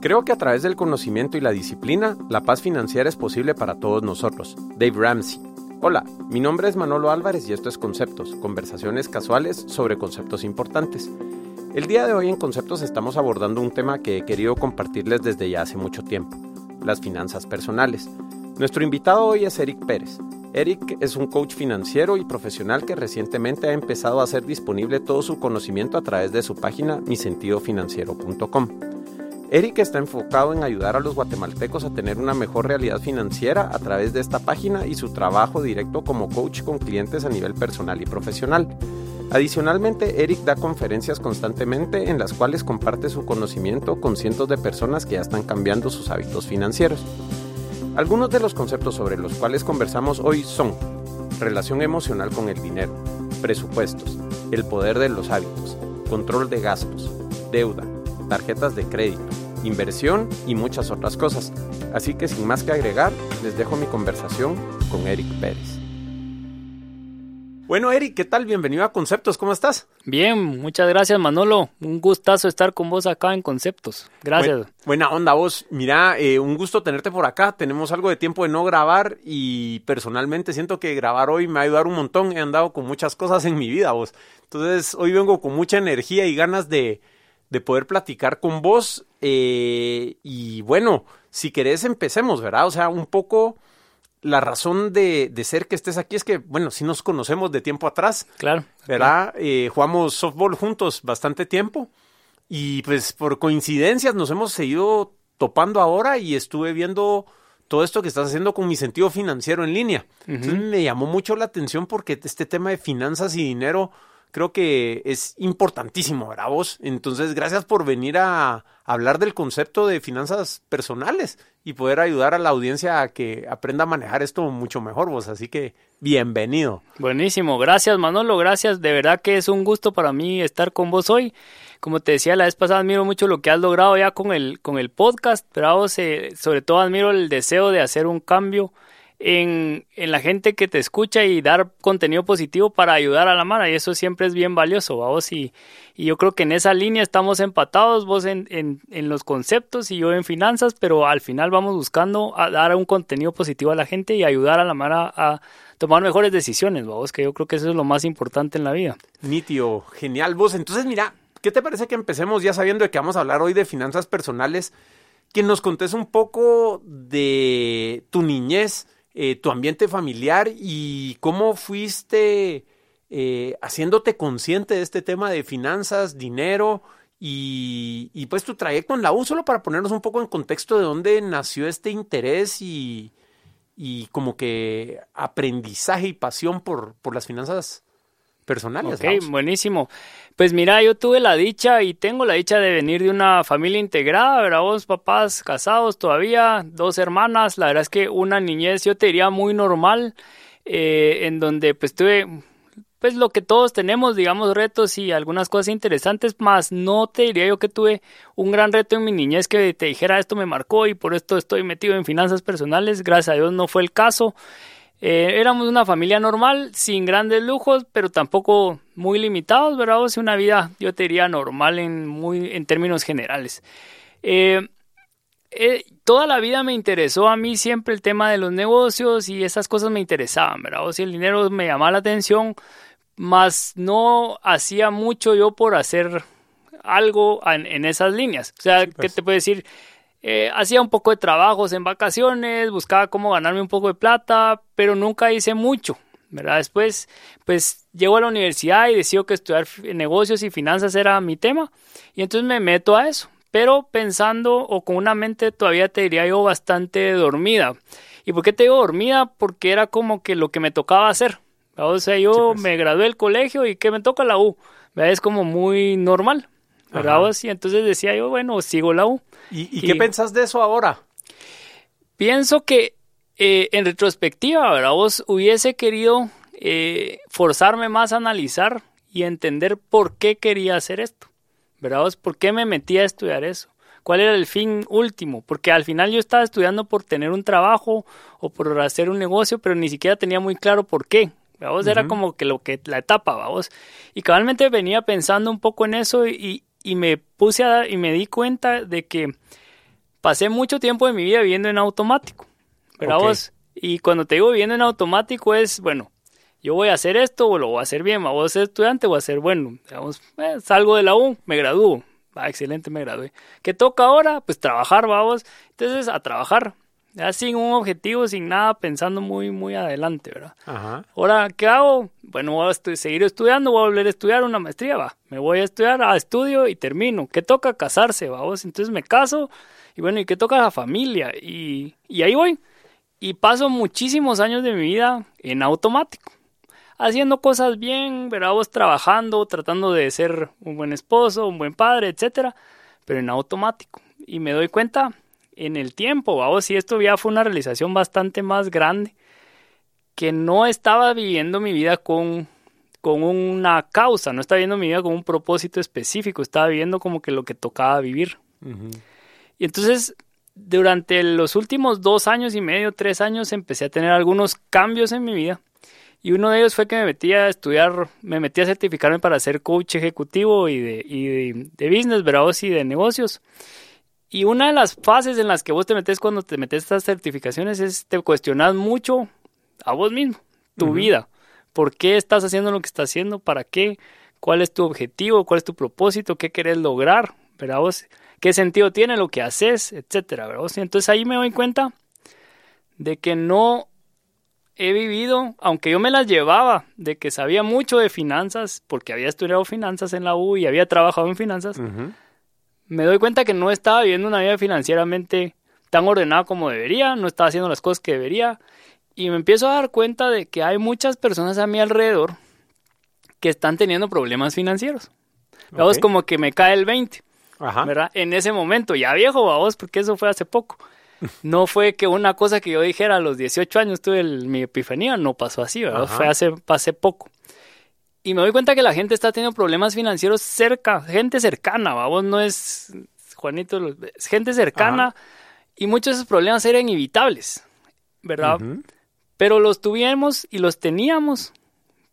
Creo que a través del conocimiento y la disciplina, la paz financiera es posible para todos nosotros. Dave Ramsey. Hola, mi nombre es Manolo Álvarez y esto es Conceptos, conversaciones casuales sobre conceptos importantes. El día de hoy en Conceptos estamos abordando un tema que he querido compartirles desde ya hace mucho tiempo, las finanzas personales. Nuestro invitado hoy es Eric Pérez. Eric es un coach financiero y profesional que recientemente ha empezado a hacer disponible todo su conocimiento a través de su página misentidofinanciero.com. Eric está enfocado en ayudar a los guatemaltecos a tener una mejor realidad financiera a través de esta página y su trabajo directo como coach con clientes a nivel personal y profesional. Adicionalmente, Eric da conferencias constantemente en las cuales comparte su conocimiento con cientos de personas que ya están cambiando sus hábitos financieros. Algunos de los conceptos sobre los cuales conversamos hoy son relación emocional con el dinero, presupuestos, el poder de los hábitos, control de gastos, deuda, tarjetas de crédito, inversión y muchas otras cosas. Así que sin más que agregar, les dejo mi conversación con Eric Pérez. Bueno, Eric, ¿qué tal? Bienvenido a Conceptos, ¿cómo estás? Bien, muchas gracias, Manolo. Un gustazo estar con vos acá en Conceptos. Gracias. buena onda, vos. Mira, eh, un gusto tenerte por acá. Tenemos algo de tiempo de no grabar y personalmente siento que grabar hoy me va a ayudar un montón. He andado con muchas cosas en mi vida, vos. Entonces, hoy vengo con mucha energía y ganas de, de poder platicar con vos. Eh, y bueno, si querés empecemos, ¿verdad? O sea, un poco la razón de, de, ser que estés aquí es que, bueno, si nos conocemos de tiempo atrás. Claro. ¿Verdad? Eh, jugamos softball juntos bastante tiempo. Y pues por coincidencias nos hemos seguido topando ahora y estuve viendo todo esto que estás haciendo con mi sentido financiero en línea. Entonces me llamó mucho la atención porque este tema de finanzas y dinero creo que es importantísimo, ¿verdad vos? Entonces, gracias por venir a hablar del concepto de finanzas personales y poder ayudar a la audiencia a que aprenda a manejar esto mucho mejor vos. Así que, bienvenido. Buenísimo, gracias Manolo, gracias. De verdad que es un gusto para mí estar con vos hoy. Como te decía la vez pasada, admiro mucho lo que has logrado ya con el, con el podcast, pero vos, eh, sobre todo admiro el deseo de hacer un cambio en, en, la gente que te escucha y dar contenido positivo para ayudar a la mano y eso siempre es bien valioso, vos y, y, yo creo que en esa línea estamos empatados, vos en, en, en, los conceptos y yo en finanzas, pero al final vamos buscando a dar un contenido positivo a la gente y ayudar a la mano a tomar mejores decisiones, vos que yo creo que eso es lo más importante en la vida. Nitio, genial, vos. Entonces, mira, ¿qué te parece que empecemos ya sabiendo de que vamos a hablar hoy de finanzas personales? Que nos contes un poco de tu niñez, eh, tu ambiente familiar y cómo fuiste eh, haciéndote consciente de este tema de finanzas, dinero y, y, pues tu trayecto en la U, solo para ponernos un poco en contexto de dónde nació este interés y, y como que aprendizaje y pasión por, por las finanzas personales. Ok, buenísimo. Pues mira, yo tuve la dicha y tengo la dicha de venir de una familia integrada, ¿verdad? Vos, papás casados todavía, dos hermanas, la verdad es que una niñez, yo te diría, muy normal, eh, en donde pues tuve, pues lo que todos tenemos, digamos, retos y algunas cosas interesantes, más no te diría yo que tuve un gran reto en mi niñez que te dijera esto me marcó y por esto estoy metido en finanzas personales, gracias a Dios no fue el caso. Eh, éramos una familia normal, sin grandes lujos, pero tampoco muy limitados, ¿verdad? O sea, una vida, yo te diría, normal en, muy, en términos generales. Eh, eh, toda la vida me interesó a mí siempre el tema de los negocios y esas cosas me interesaban, ¿verdad? O sea, el dinero me llamaba la atención, más no hacía mucho yo por hacer algo en, esas líneas. O sea, ¿qué pues. te puedo decir? Eh, hacía un poco de trabajos en vacaciones, buscaba cómo ganarme un poco de plata, pero nunca hice mucho, ¿verdad? Después, pues llego a la universidad y decido que estudiar negocios y finanzas era mi tema, y entonces me meto a eso, pero pensando o con una mente todavía te diría yo bastante dormida. ¿Y por qué te digo dormida? Porque era como que lo que me tocaba hacer. O sea, yo pues. me gradué del colegio y que me toca la U. Es como muy normal. ¿verdad? Y entonces decía yo, bueno, sigo la U. ¿Y, qué pensás de eso ahora? Pienso que eh, en retrospectiva, ¿verdad? Vos hubiese querido eh, forzarme más a analizar y entender por qué quería hacer esto, ¿verdad? Vos, ¿Por qué me metí a estudiar eso? ¿Cuál era el fin último? Porque al final yo estaba estudiando por tener un trabajo o por hacer un negocio, pero ni siquiera tenía muy claro por qué. Vos era como que lo que la etapa, vamos. Y cabalmente venía pensando un poco en eso y, y me puse a dar y me di cuenta de que pasé mucho tiempo de mi vida viviendo en automático. ¿Verdad vos? Y cuando te digo viviendo en automático es, bueno, yo voy a hacer esto o lo voy a hacer bien, voy a ser estudiante, voy a ser bueno. Digamos, eh, salgo de la U, me gradúo. Ah, excelente, me gradué. ¿Qué toca ahora? Pues trabajar, vamos. Entonces, a trabajar. Ya sin un objetivo, sin nada, pensando muy, muy adelante, ¿verdad? Ajá. Ahora, ¿qué hago? Bueno, voy a seguir estudiando, voy a volver a estudiar una maestría, va. Me voy a estudiar, a estudio y termino. ¿Qué toca? Casarse, vamos. Entonces me caso y bueno, ¿y qué toca? La familia. Y, y ahí voy. Y paso muchísimos años de mi vida en automático haciendo cosas bien, ¿verdad? Vos trabajando, tratando de ser un buen esposo, un buen padre, etcétera, pero en automático. Y me doy cuenta en el tiempo, vamos, si esto ya fue una realización bastante más grande, que no estaba viviendo mi vida con, con una causa, no estaba viviendo mi vida con un propósito específico, estaba viviendo como que lo que tocaba vivir. Y entonces, durante los últimos dos años y medio, tres años, empecé a tener algunos cambios en mi vida y uno de ellos fue que me metí a estudiar, me metí a certificarme para ser coach ejecutivo y de, y de, business, ¿verdad? Y de negocios. Y una de las fases en las que vos te metes cuando te metes estas certificaciones es te cuestionas mucho a vos mismo, tu vida. ¿Por qué estás haciendo lo que estás haciendo? ¿Para qué? ¿Cuál es tu objetivo? ¿Cuál es tu propósito? ¿Qué querés lograr? ¿Verdad vos? ¿Qué sentido tiene lo que haces? Etcétera, ¿verdad Y entonces ahí me doy cuenta de que no he vivido, aunque yo me las llevaba de que sabía mucho de finanzas, porque había estudiado finanzas en la U y había trabajado en finanzas, me doy cuenta que no estaba viviendo una vida financieramente tan ordenada como debería, no estaba haciendo las cosas que debería, y me empiezo a dar cuenta de que hay muchas personas a mi alrededor que están teniendo problemas financieros. Vamos, como que me cae el 20, ¿verdad? En ese momento, ya viejo, vamos, porque eso fue hace poco no fue que una cosa que yo dijera a los 18 años tuve mi epifanía, no pasó así, ¿verdad? Fue hace, hace poco. Y me doy cuenta que la gente está teniendo problemas financieros cerca, gente cercana, vamos, no es Juanito, es gente cercana y muchos de esos problemas eran inevitables, ¿verdad? Pero los tuvimos y los teníamos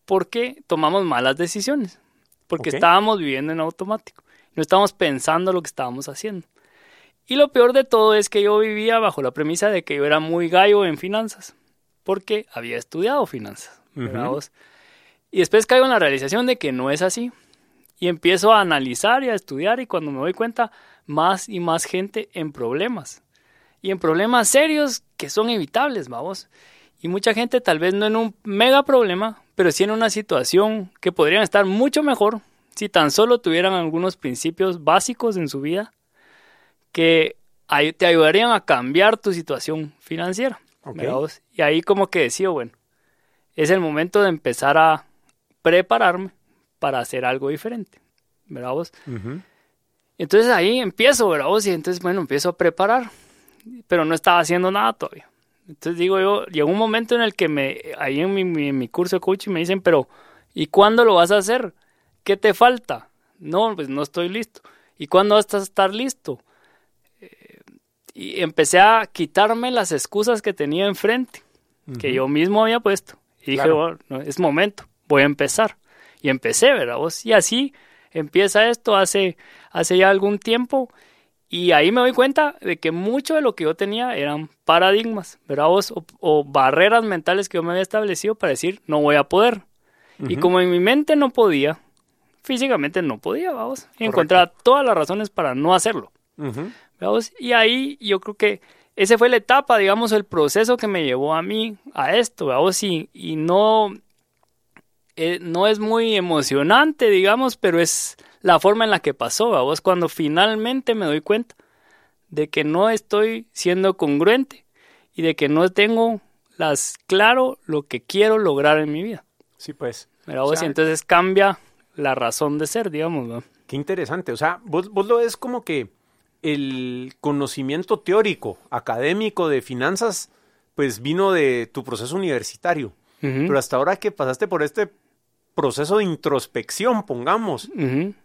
porque tomamos malas decisiones, porque estábamos viviendo en automático, no estábamos pensando lo que estábamos haciendo. Y lo peor de todo es que yo vivía bajo la premisa de que yo era muy gallo en finanzas, porque había estudiado finanzas. Y después caigo en la realización de que no es así. Y empiezo a analizar y a estudiar y cuando me doy cuenta, más y más gente en problemas. Y en problemas serios que son evitables, vamos. Y mucha gente tal vez no en un mega problema, pero sí en una situación que podrían estar mucho mejor si tan solo tuvieran algunos principios básicos en su vida que te ayudarían a cambiar tu situación financiera. Y ahí como que decía, bueno, es el momento de empezar a prepararme para hacer algo diferente. ¿Verdad vos? Entonces ahí empiezo, ¿verdad vos? Y entonces, bueno, empiezo a preparar, pero no estaba haciendo nada todavía. Entonces digo yo, llegó un momento en el que me, ahí en mi, en mi curso de coaching me dicen, pero ¿y cuándo lo vas a hacer? ¿Qué te falta? No, pues no estoy listo. ¿Y cuándo vas a estar listo? y empecé a quitarme las excusas que tenía enfrente, que yo mismo había puesto. Y dije, bueno, es momento, voy a empezar. Y empecé, ¿verdad? Vos? Y así empieza esto hace, hace ya algún tiempo. Y ahí me doy cuenta de que mucho de lo que yo tenía eran paradigmas, ¿verdad? Vos? O, barreras mentales que yo me había establecido para decir, no voy a poder. Y como en mi mente no podía, físicamente no podía, vamos. Y encontraba todas las razones para no hacerlo. Y ahí yo creo que esa fue la etapa, digamos, el proceso que me llevó a mí a esto, ¿veamos? Y, y no, eh, no es muy emocionante, digamos, pero es la forma en la que pasó, ¿veamos? Cuando finalmente me doy cuenta de que no estoy siendo congruente y de que no tengo las claro lo que quiero lograr en mi vida. Sí, pues. O sea, y entonces cambia la razón de ser, digamos, ¿no? Qué interesante. O sea, vos, vos lo ves como que el conocimiento teórico, académico de finanzas, pues vino de tu proceso universitario. Pero hasta ahora que pasaste por este proceso de introspección, pongamos,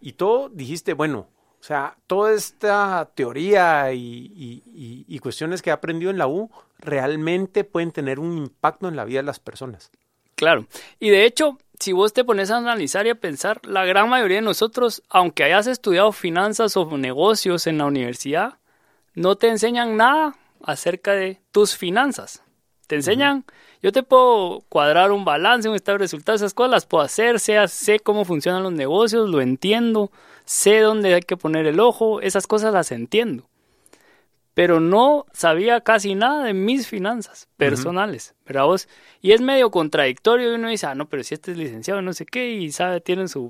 y todo dijiste, bueno, o sea, toda esta teoría y, y, cuestiones que he aprendido en la U realmente pueden tener un impacto en la vida de las personas. Claro. Y de hecho, si vos te pones a analizar y a pensar, la gran mayoría de nosotros, aunque hayas estudiado finanzas o negocios en la universidad, no te enseñan nada acerca de tus finanzas. Te enseñan, yo te puedo cuadrar un balance, un estado de resultados, esas cosas las puedo hacer, sé, sé cómo funcionan los negocios, lo entiendo, sé dónde hay que poner el ojo, esas cosas las entiendo. Pero no sabía casi nada de mis finanzas personales, ¿verdad vos? Y es medio contradictorio y uno dice, ah, no, pero si este es licenciado, no sé qué, y sabe, tienen su...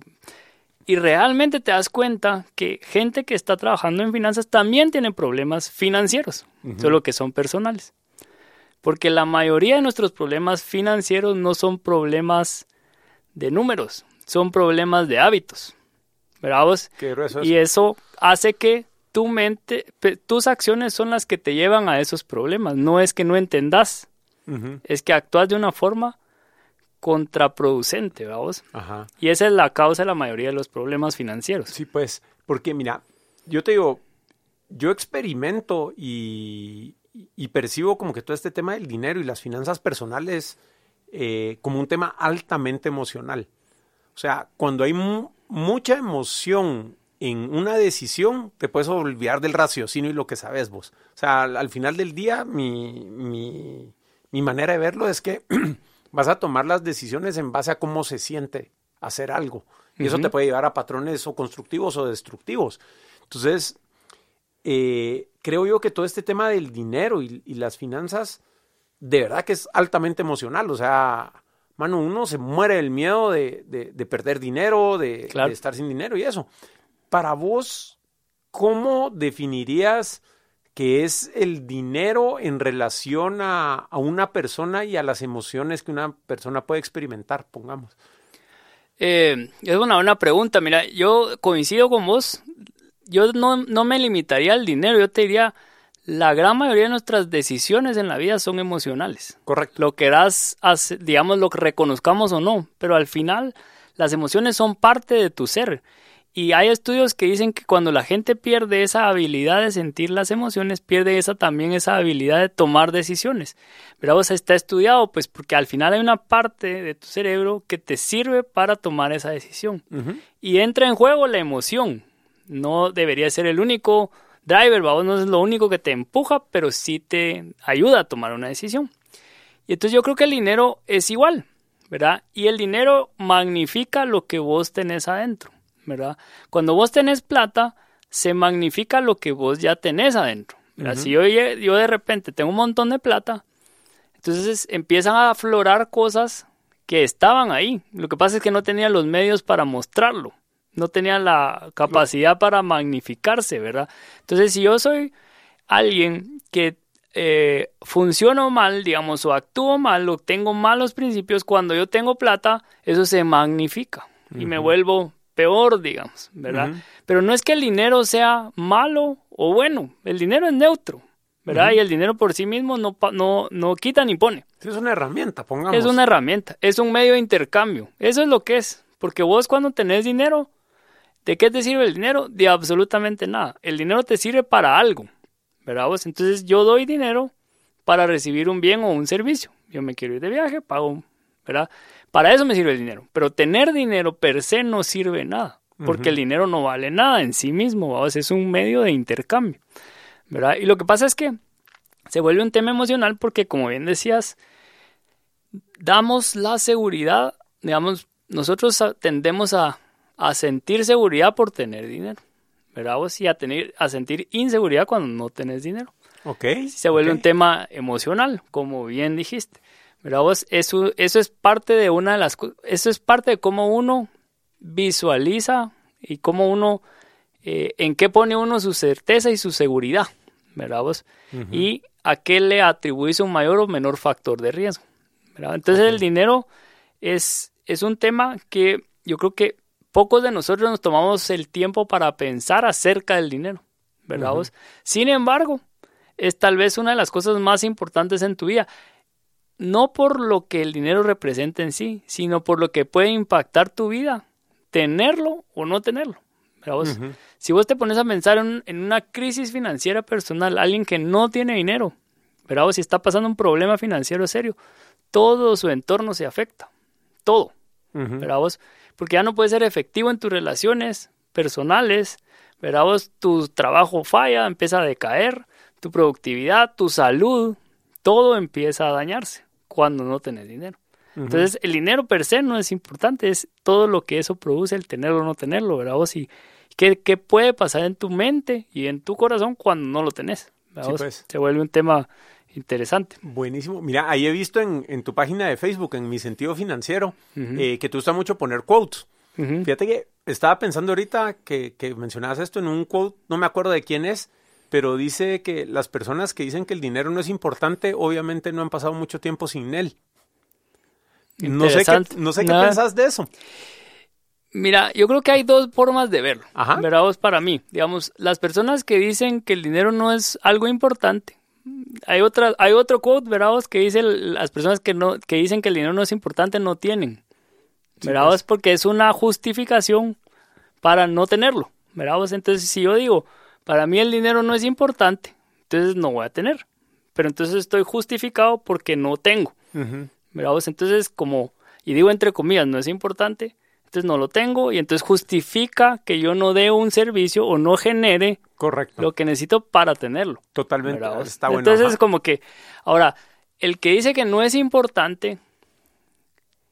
Y realmente te das cuenta que gente que está trabajando en finanzas también tiene problemas financieros, solo que son personales. Porque la mayoría de nuestros problemas financieros no son problemas de números, son problemas de hábitos. ¿Verdad vos? y eso hace que tu mente, tus acciones son las que te llevan a esos problemas. No es que no entendas, es que actúas de una forma contraproducente, vamos. Ajá. Y esa es la causa de la mayoría de los problemas financieros. Sí, pues, porque mira, yo te digo, yo experimento y, y percibo como que todo este tema del dinero y las finanzas personales eh, como un tema altamente emocional. O sea, cuando hay mucha emoción en una decisión, te puedes olvidar del raciocinio y lo que sabes vos. O sea, al, final del día, mi, mi, mi, manera de verlo es que vas a tomar las decisiones en base a cómo se siente hacer algo. Y eso te puede llevar a patrones o constructivos o destructivos. Entonces, eh, creo yo que todo este tema del dinero y, las finanzas, de verdad que es altamente emocional. O sea, mano, uno se muere del miedo de, perder dinero, de, estar sin dinero y eso. Para vos, ¿cómo definirías que es el dinero en relación a, una persona y a las emociones que una persona puede experimentar, pongamos? Eh, es una buena pregunta. Mira, yo coincido con vos yo no, no me limitaría al dinero, yo te diría, la gran mayoría de nuestras decisiones en la vida son emocionales. Correcto. Lo querás, digamos, lo que reconozcamos o no, pero al final las emociones son parte de tu ser. Y hay estudios que dicen que cuando la gente pierde esa habilidad de sentir las emociones, pierde esa también esa habilidad de tomar decisiones. Pero vos está estudiado, pues porque al final hay una parte de tu cerebro que te sirve para tomar esa decisión. Y entra en juego la emoción no debería ser el único driver, no es lo único que te empuja, pero sí te ayuda a tomar una decisión. Y entonces yo creo que el dinero es igual, ¿verdad? Y el dinero magnifica lo que vos tenés adentro, ¿verdad? Cuando vos tenés plata, se magnifica lo que vos ya tenés adentro. Si yo, yo de repente tengo un montón de plata, entonces empiezan a aflorar cosas que estaban ahí. Lo que pasa es que no tenía los medios para mostrarlo no tenían la capacidad para magnificarse, ¿verdad? Entonces, si yo soy alguien que eh, funciono mal, digamos, o actúo mal, o tengo malos principios, cuando yo tengo plata, eso se magnifica y me vuelvo peor, digamos, ¿verdad? Pero no es que el dinero sea malo o bueno, el dinero es neutro, ¿verdad? Y el dinero por sí mismo no, no, no quita ni pone. Es una herramienta, pongamos. Es una herramienta, es un medio de intercambio, eso es lo que es, porque vos cuando tenés dinero, ¿De qué te sirve el dinero? De absolutamente nada. El dinero te sirve para algo, ¿verdad vos? Entonces yo doy dinero para recibir un bien o un servicio. Yo me quiero ir de viaje, pago, ¿verdad? Para eso me sirve el dinero. Pero tener dinero per se no sirve nada, porque el dinero no vale nada en sí mismo, ¿verdad? es un medio de intercambio, ¿verdad? Y lo que pasa es que se vuelve un tema emocional porque, como bien decías, damos la seguridad, digamos, nosotros tendemos a a sentir seguridad por tener dinero, ¿verdad? Vos? Y a, tener, a sentir inseguridad cuando no tenés dinero. Ok. Se vuelve un tema emocional, como bien dijiste. ¿Verdad? Vos? Eso, eso es parte de una de las eso es parte de cómo uno visualiza y cómo uno, eh, en qué pone uno su certeza y su seguridad, ¿verdad? Vos? Y a qué le atribuís un mayor o menor factor de riesgo. ¿verdad? Entonces el dinero es, es un tema que yo creo que pocos de nosotros nos tomamos el tiempo para pensar acerca del dinero, ¿verdad? Sin embargo, es tal vez una de las cosas más importantes en tu vida. No por lo que el dinero representa en sí, sino por lo que puede impactar tu vida, tenerlo o no tenerlo. ¿verdad? Si vos te pones a pensar en, una crisis financiera personal, alguien que no tiene dinero, ¿verdad? si está pasando un problema financiero serio, todo su entorno se afecta. Todo. ¿verdad? Porque ya no puedes ser efectivo en tus relaciones personales, Verá vos, tu trabajo falla, empieza a decaer, tu productividad, tu salud, todo empieza a dañarse cuando no tenés dinero. Entonces, el dinero per se no es importante, es todo lo que eso produce, el tenerlo o no tenerlo, ¿verdad? Vos, y qué, qué puede pasar en tu mente y en tu corazón cuando no lo tenés. Sí, pues. Se vuelve un tema interesante. Buenísimo. Mira, ahí he visto en, en tu página de Facebook, en mi sentido financiero, eh, que tú gusta mucho poner quotes. Fíjate que estaba pensando ahorita que, que mencionabas esto en un quote, no me acuerdo de quién es, pero dice que las personas que dicen que el dinero no es importante, obviamente no han pasado mucho tiempo sin él. No sé qué, no sé qué pensás de eso. Mira, yo creo que hay dos formas de verlo. Ajá. Vos para mí. Digamos, las personas que dicen que el dinero no es algo importante. Hay otra, hay otro quote, vos, que dice las personas que no, que dicen que el dinero no es importante no tienen. Sí, pues. Porque es una justificación para no tenerlo. vos. Entonces, si yo digo, para mí el dinero no es importante, entonces no voy a tener. Pero entonces estoy justificado porque no tengo. Uh Entonces, como, y digo entre comillas, no es importante, entonces no lo tengo y entonces justifica que yo no dé un servicio o no genere Correcto. lo que necesito para tenerlo. Totalmente. Está bueno. Entonces, es como que, ahora, el que dice que no es importante,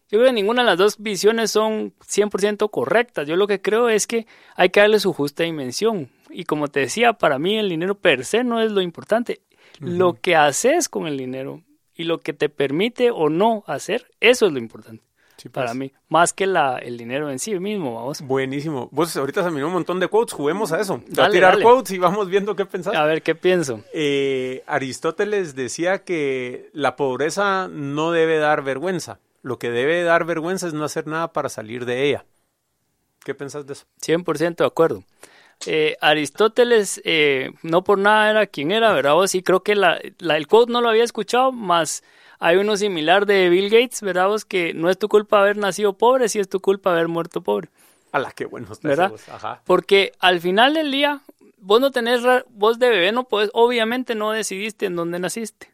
yo creo que ninguna de las dos visiones son 100% correctas. Yo lo que creo es que hay que darle su justa dimensión. Y como te decía, para mí el dinero per se no es lo importante. Lo que haces con el dinero y lo que te permite o no hacer, eso es lo importante. Para pues. mí, más que la, el dinero en sí mismo, vamos. Buenísimo. Vos ahorita se miró un montón de quotes, juguemos a eso. a tirar quotes y vamos viendo qué pensás. A ver, ¿qué pienso? Eh, Aristóteles decía que la pobreza no debe dar vergüenza lo que debe dar vergüenza es no hacer nada para salir de ella. ¿Qué pensás de eso? 100% de acuerdo. Eh, Aristóteles, eh, no por nada era quien era, ¿verdad? Vos sí creo que la, el quote no lo había escuchado, más hay uno similar de Bill Gates, ¿verdad? Vos que no es tu culpa haber nacido pobre, sí es tu culpa haber muerto pobre. A qué bueno ¿verdad? Ajá. Porque al final del día, vos no tenés, vos de bebé no puedes, obviamente no decidiste en dónde naciste,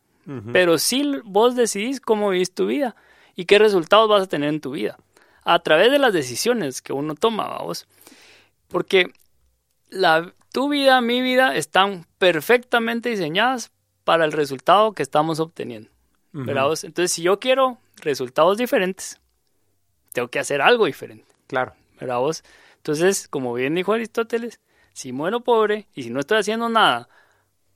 pero sí vos decidís cómo vivís tu vida y qué resultados vas a tener en tu vida a través de las decisiones que uno toma, vamos. Porque la, tu vida, mi vida están perfectamente diseñadas para el resultado que estamos obteniendo. Entonces, si yo quiero resultados diferentes, tengo que hacer algo diferente. Claro. ¿Verdad vos? Entonces, como bien dijo Aristóteles, si muero pobre y si no estoy haciendo nada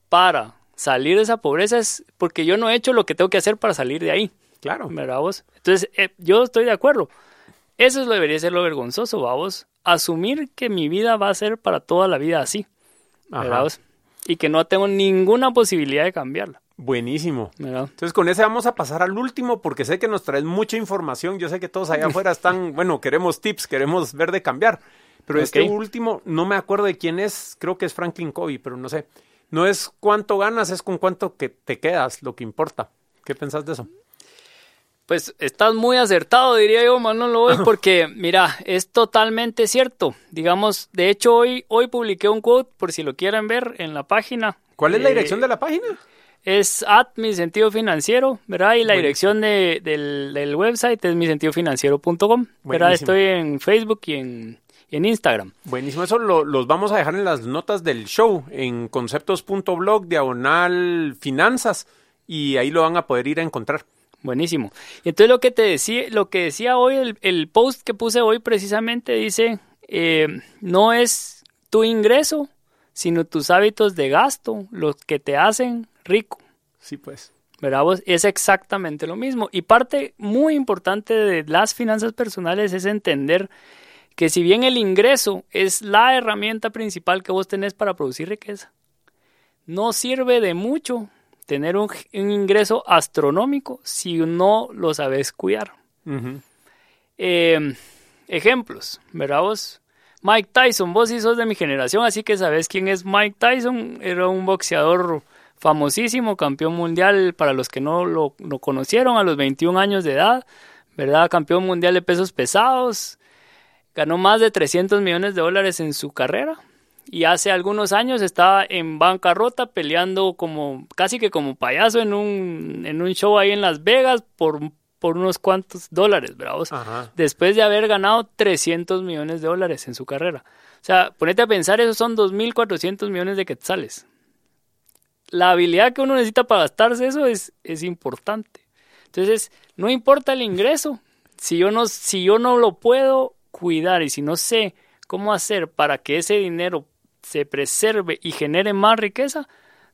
para salir de esa pobreza es porque yo no he hecho lo que tengo que hacer para salir de ahí. Claro. ¿Verdad vos? Entonces, eh, yo estoy de acuerdo. Eso es lo debería ser lo vergonzoso, vamos. Asumir que mi vida va a ser para toda la vida así. Y que no tengo ninguna posibilidad de cambiarla. Buenísimo. Entonces con ese vamos a pasar al último porque sé que nos traes mucha información. Yo sé que todos allá afuera están, bueno, queremos tips, queremos ver de cambiar. Pero este último, no me acuerdo de quién es, creo que es Franklin Covey, pero no sé. No es cuánto ganas, es con cuánto que te quedas, lo que importa. ¿Qué pensás de eso? Pues estás muy acertado, diría yo, Manolo, hoy, porque mira, es totalmente cierto. Digamos, de hecho, hoy, hoy publiqué un quote, por si lo quieren ver, en la página. ¿Cuál es la dirección de la página? Es at mi sentido financiero, ¿verdad? Y la dirección de, del, website es misentidofinanciero.com, ¿verdad? Estoy en Facebook y en, en Instagram. Buenísimo, eso lo, los vamos a dejar en las notas del show, en conceptos.blog, diagonal finanzas, y ahí lo van a poder ir a encontrar. Buenísimo. Y entonces lo que te decía, lo que decía hoy, el, post que puse hoy precisamente dice, eh, no es tu ingreso, sino tus hábitos de gasto los que te hacen rico. Sí, pues. ¿Verdad Es exactamente lo mismo. Y parte muy importante de las finanzas personales es entender que si bien el ingreso es la herramienta principal que vos tenés para producir riqueza, no sirve de mucho tener un, ingreso astronómico si no lo sabes cuidar. Em, ejemplos, ¿verdad vos? Mike Tyson, vos sí sos de mi generación, así que sabes quién es Mike Tyson. Era un boxeador famosísimo, campeón mundial para los que no lo, lo conocieron a los 21 años de edad, ¿verdad? Campeón mundial de pesos pesados. Ganó más de 300 millones de dólares en su carrera y hace algunos años estaba en bancarrota peleando como casi que como payaso en un, en un show ahí en Las Vegas por, por unos cuantos dólares, bravos. Después de haber ganado 300 millones de dólares en su carrera. O sea, ponete a pensar, esos son 2.400 millones de quetzales. La habilidad que uno necesita para gastarse eso es, es importante. Entonces, no importa el ingreso. Si yo, no, si yo no lo puedo cuidar y si no sé cómo hacer para que ese dinero se preserve y genere más riqueza,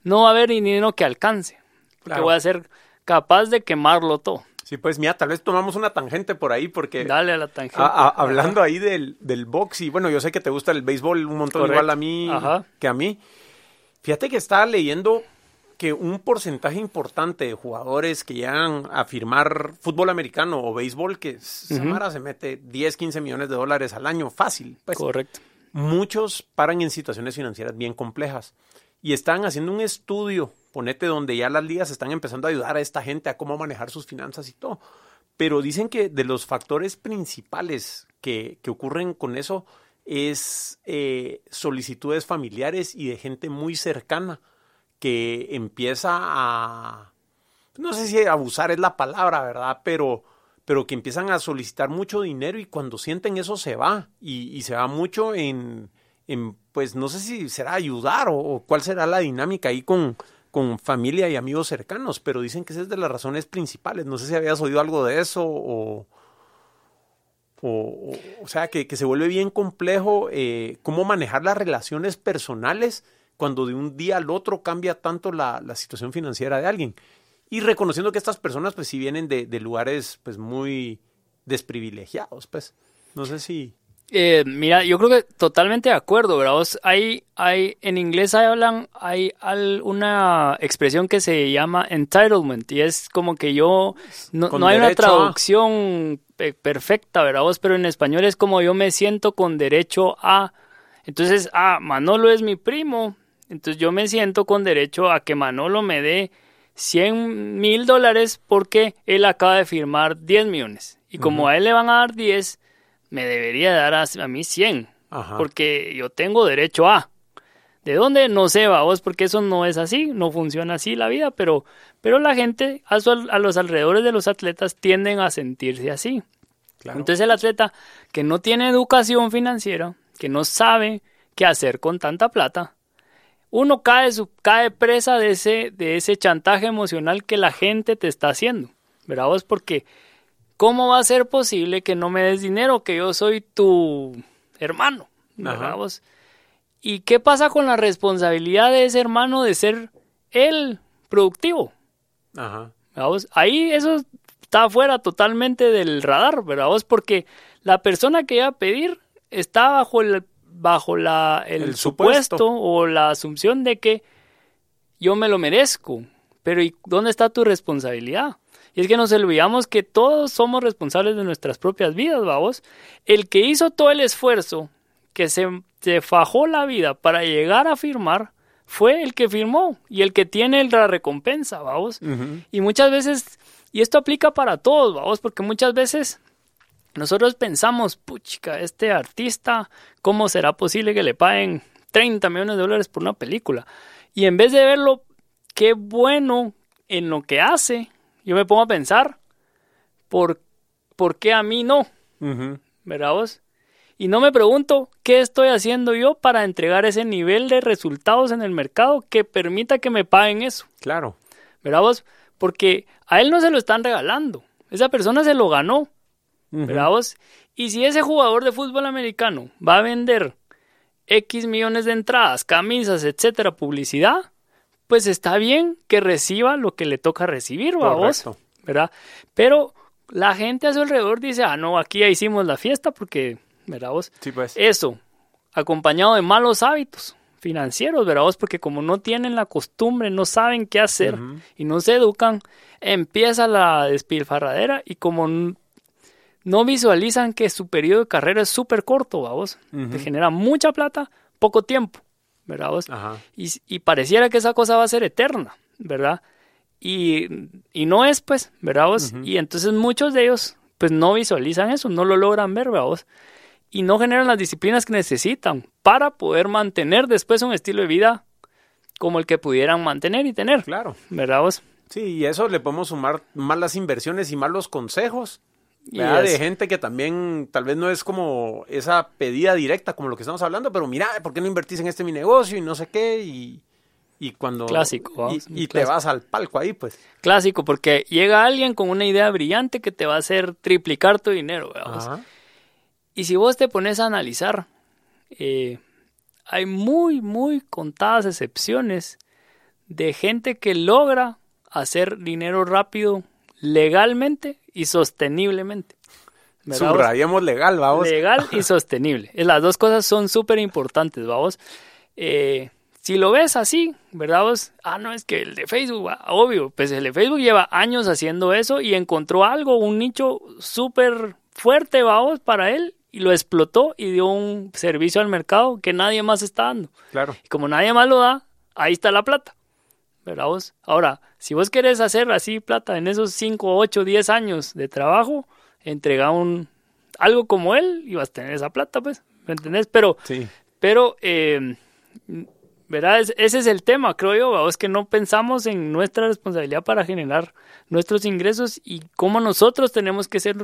no va a haber dinero que alcance. Porque voy a ser capaz de quemarlo todo. Sí, pues mira, tal vez tomamos una tangente por ahí porque... Dale a la tangente. hablando ahí del, del box y bueno, yo sé que te gusta el béisbol un montón igual a mí que a mí. Fíjate que estaba leyendo que un porcentaje importante de jugadores que llegan a firmar fútbol americano o béisbol, que Samara se mete 10, 15 millones de dólares al año, fácil. Pues, Correcto. Muchos paran en situaciones financieras bien complejas y están haciendo un estudio ponete donde ya las ligas están empezando a ayudar a esta gente a cómo manejar sus finanzas y todo. Pero dicen que de los factores principales que, ocurren con eso es eh, solicitudes familiares y de gente muy cercana que empieza a, no sé si abusar es la palabra, ¿verdad? Pero, pero que empiezan a solicitar mucho dinero y cuando sienten eso se va y, se va mucho en, en, pues no sé si será ayudar o cuál será la dinámica ahí con, con familia y amigos cercanos, pero dicen que esa es de las razones principales. No sé si habías oído algo de eso o... O, o sea, que, se vuelve bien complejo eh, cómo manejar las relaciones personales cuando de un día al otro cambia tanto la, situación financiera de alguien. Y reconociendo que estas personas, pues, sí vienen de, de lugares, pues, muy desprivilegiados, pues. No sé si... Eh, mira, yo creo que totalmente de acuerdo, ¿verdad? hay, hay, en inglés hablan, hay una expresión que se llama entitlement y es como que yo, no, hay una traducción perfecta, ¿verdad? Pero en español es como yo me siento con derecho a, entonces, ah, Manolo es mi primo, entonces yo me siento con derecho a que Manolo me dé 100 mil dólares porque él acaba de firmar 10 millones. Y como a él le van a dar 10, me debería dar a, mí 100, porque yo tengo derecho a. ¿De dónde? No sé, vos, porque eso no es así, no funciona así la vida, pero, pero la gente a, a los alrededores de los atletas tienden a sentirse así. Entonces el atleta que no tiene educación financiera, que no sabe qué hacer con tanta plata, uno cae, su, cae presa de ese, de ese chantaje emocional que la gente te está haciendo. ¿Verdad vos? Porque ¿Cómo va a ser posible que no me des dinero, que yo soy tu hermano? ¿Y qué pasa con la responsabilidad de ese hermano de ser el productivo? Ajá. Ahí eso está fuera totalmente del radar, ¿verdad? Porque la persona que iba a pedir está bajo el, bajo la, el, supuesto. o la asunción de que yo me lo merezco. Pero ¿y dónde está tu responsabilidad? Y es que nos olvidamos que todos somos responsables de nuestras propias vidas, vamos. El que hizo todo el esfuerzo, que se, fajó la vida para llegar a firmar, fue el que firmó y el que tiene la recompensa, vamos. Y muchas veces, y esto aplica para todos, vamos, porque muchas veces nosotros pensamos, puchica, este artista, ¿cómo será posible que le paguen 30 millones de dólares por una película? Y en vez de verlo, qué bueno en lo que hace, yo me pongo a pensar, ¿por, por qué a mí no? ¿Verdad vos? Y no me pregunto qué estoy haciendo yo para entregar ese nivel de resultados en el mercado que permita que me paguen eso. Claro. ¿Verdad vos? Porque a él no se lo están regalando. Esa persona se lo ganó. ¿Verdad vos? Y si ese jugador de fútbol americano va a vender X millones de entradas, camisas, etcétera, publicidad, pues está bien que reciba lo que le toca recibir, vos, ¿verdad? Pero la gente a su alrededor dice, ah, no, aquí ya hicimos la fiesta porque, ¿verdad vos? Sí, pues. Eso, acompañado de malos hábitos financieros, ¿verdad vos? Porque como no tienen la costumbre, no saben qué hacer y no se educan, empieza la despilfarradera y como no visualizan que su periodo de carrera es súper corto, vos, te genera mucha plata, poco tiempo. ¿verdad? Y, pareciera que esa cosa va a ser eterna, ¿verdad? Y, no es, pues, ¿verdad? Y entonces muchos de ellos, pues, no visualizan eso, no lo logran ver, ¿verdad? Y no generan las disciplinas que necesitan para poder mantener después un estilo de vida como el que pudieran mantener y tener. Claro. ¿Verdad Sí, y eso le podemos sumar malas inversiones y malos consejos de gente que también tal vez no es como esa pedida directa como lo que estamos hablando, pero mira, ¿por qué no invertís en este mi negocio y no sé qué? Y, y cuando... Clásico. y, te vas al palco ahí, pues. Clásico, porque llega alguien con una idea brillante que te va a hacer triplicar tu dinero. Y si vos te pones a analizar, eh, hay muy, muy contadas excepciones de gente que logra hacer dinero rápido legalmente y sosteniblemente. Subrayamos legal, vamos. Legal y sostenible. Las dos cosas son súper importantes, vamos. Eh, si lo ves así, ¿verdad vos? Ah, no, es que el de Facebook, obvio, pues el de Facebook lleva años haciendo eso y encontró algo, un nicho súper fuerte, vamos, para él y lo explotó y dio un servicio al mercado que nadie más está dando. Claro. Y como nadie más lo da, ahí está la plata. ¿Verdad vos? Ahora, si vos querés hacer así plata en esos 5, 8, 10 años de trabajo, entrega un algo como él y vas a tener esa plata, pues, ¿me entendés? Pero, sí. pero, eh, ¿verdad? ese es el tema, creo yo, es que no pensamos en nuestra responsabilidad para generar nuestros ingresos y cómo nosotros tenemos que ser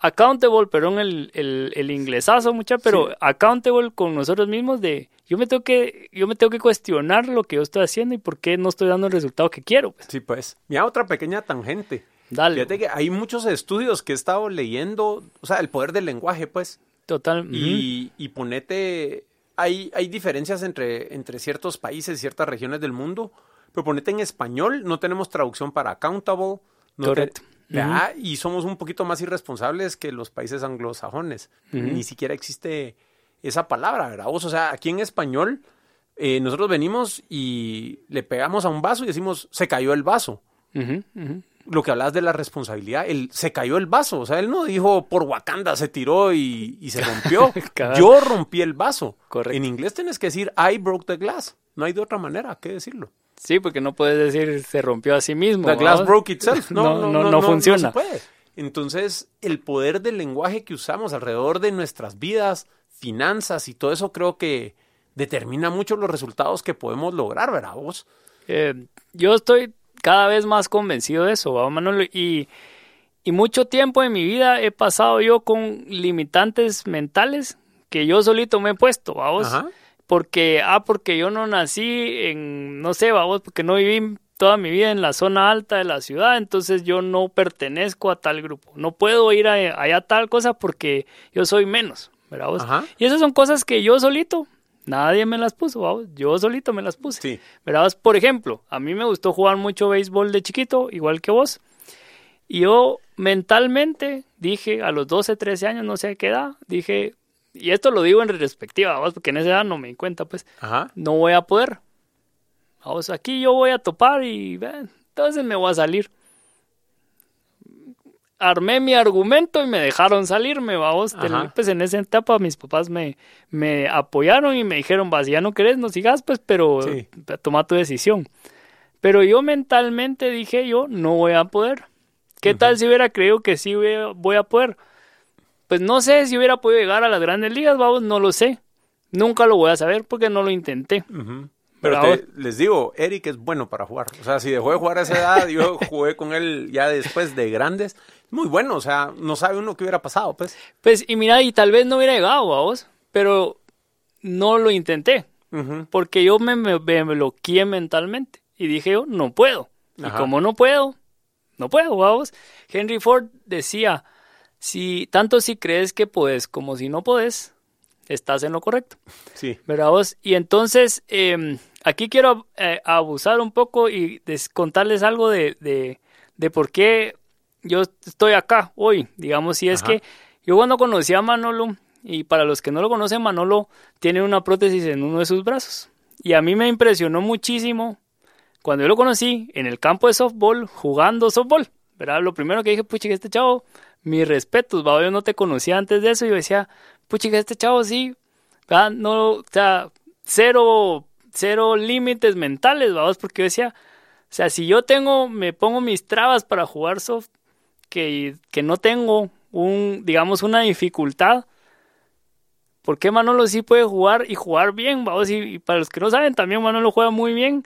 accountable, perdón el, el, el inglesazo mucha, pero accountable con nosotros mismos de yo me tengo que yo me tengo que cuestionar lo que yo estoy haciendo y por qué no estoy dando el resultado que quiero. Pues. Sí, pues. Mira otra pequeña tangente. Dale. Fíjate que hay muchos estudios que he estado leyendo, o sea, el poder del lenguaje, pues. Total. Y, y ponete, hay, hay diferencias entre, entre ciertos países, ciertas regiones del mundo, pero ponete en español, no tenemos traducción para accountable. Correcto. Y somos un poquito más irresponsables que los países anglosajones. Ni siquiera existe esa palabra, ¿verdad? O sea, aquí en español, eh, nosotros venimos y le pegamos a un vaso y decimos, se cayó el vaso. Lo que hablas de la responsabilidad, él se cayó el vaso. O sea, él no dijo por Wakanda se tiró y, se rompió. Yo rompí el vaso. En inglés tienes que decir I broke the glass. No hay de otra manera que decirlo. Sí, porque no puedes decir se rompió a sí mismo. The glass broke itself. No, no, no, no, funciona. Entonces, el poder del lenguaje que usamos alrededor de nuestras vidas, finanzas y todo eso creo que determina mucho los resultados que podemos lograr, ¿verdad vos? Eh, yo estoy cada vez más convencido de eso, ¿verdad, Manuel? Y, y mucho tiempo en mi vida he pasado yo con limitantes mentales que yo solito me he puesto, vamos. Ajá porque, ah, porque yo no nací en, no sé, vamos, porque no viví toda mi vida en la zona alta de la ciudad, entonces yo no pertenezco a tal grupo. No puedo ir a, allá a tal cosa porque yo soy menos, ¿verdad? Vos? Y esas son cosas que yo solito, nadie me las puso, ¿vamos? yo solito me las puse. Sí. ¿verdad? Por ejemplo, a mí me gustó jugar mucho béisbol de chiquito, igual que vos. Y yo mentalmente dije, a los 12, 13 años, no sé qué edad, dije, y esto lo digo en retrospectiva, vamos, porque en esa edad no me di cuenta, pues, no voy a poder. Vamos, aquí yo voy a topar y entonces me voy a salir. Armé mi argumento y me dejaron salirme, vamos. Pues en esa etapa mis papás me, me apoyaron y me dijeron, vas, ya no querés, no sigas, pues, pero toma tu decisión. Pero yo mentalmente dije, yo no voy a poder. ¿Qué tal si hubiera creído que sí voy a poder? Pues no sé si hubiera podido llegar a las grandes ligas, vamos, no lo sé. Nunca lo voy a saber porque no lo intenté. Pero les digo, Eric es bueno para jugar. O sea, si dejó de jugar a esa edad, yo jugué con él ya después de grandes. Muy bueno, o sea, no sabe uno qué hubiera pasado, pues. Pues, y mira, y tal vez no hubiera llegado vos, pero no lo intenté. Porque yo me, me, bloqueé mentalmente. Y dije yo, no puedo. Y como no puedo, no puedo, vamos. Henry Ford decía, si, tanto si crees que puedes como si no puedes, estás en lo correcto. Sí. ¿Verdad vos? Y entonces, em, aquí quiero eh, abusar un poco y contarles algo de, de, de, por qué yo estoy acá hoy. Digamos, si es que yo cuando conocí a Manolo, y para los que no lo conocen, Manolo tiene una prótesis en uno de sus brazos. Y a mí me impresionó muchísimo cuando yo lo conocí en el campo de softball, jugando softball. ¿Verdad? Lo primero que dije, pucha, que este chavo mis respetos, ¿va? yo no te conocía antes de eso, y yo decía, puchica, este chavo sí, no, o sea, cero, cero límites mentales, vamos, porque yo decía, o sea, si yo tengo, me pongo mis trabas para jugar soft, que, que no tengo un, digamos, una dificultad, ¿por qué Manolo sí puede jugar y jugar bien? Vamos, y, para los que no saben, también Manolo juega muy bien,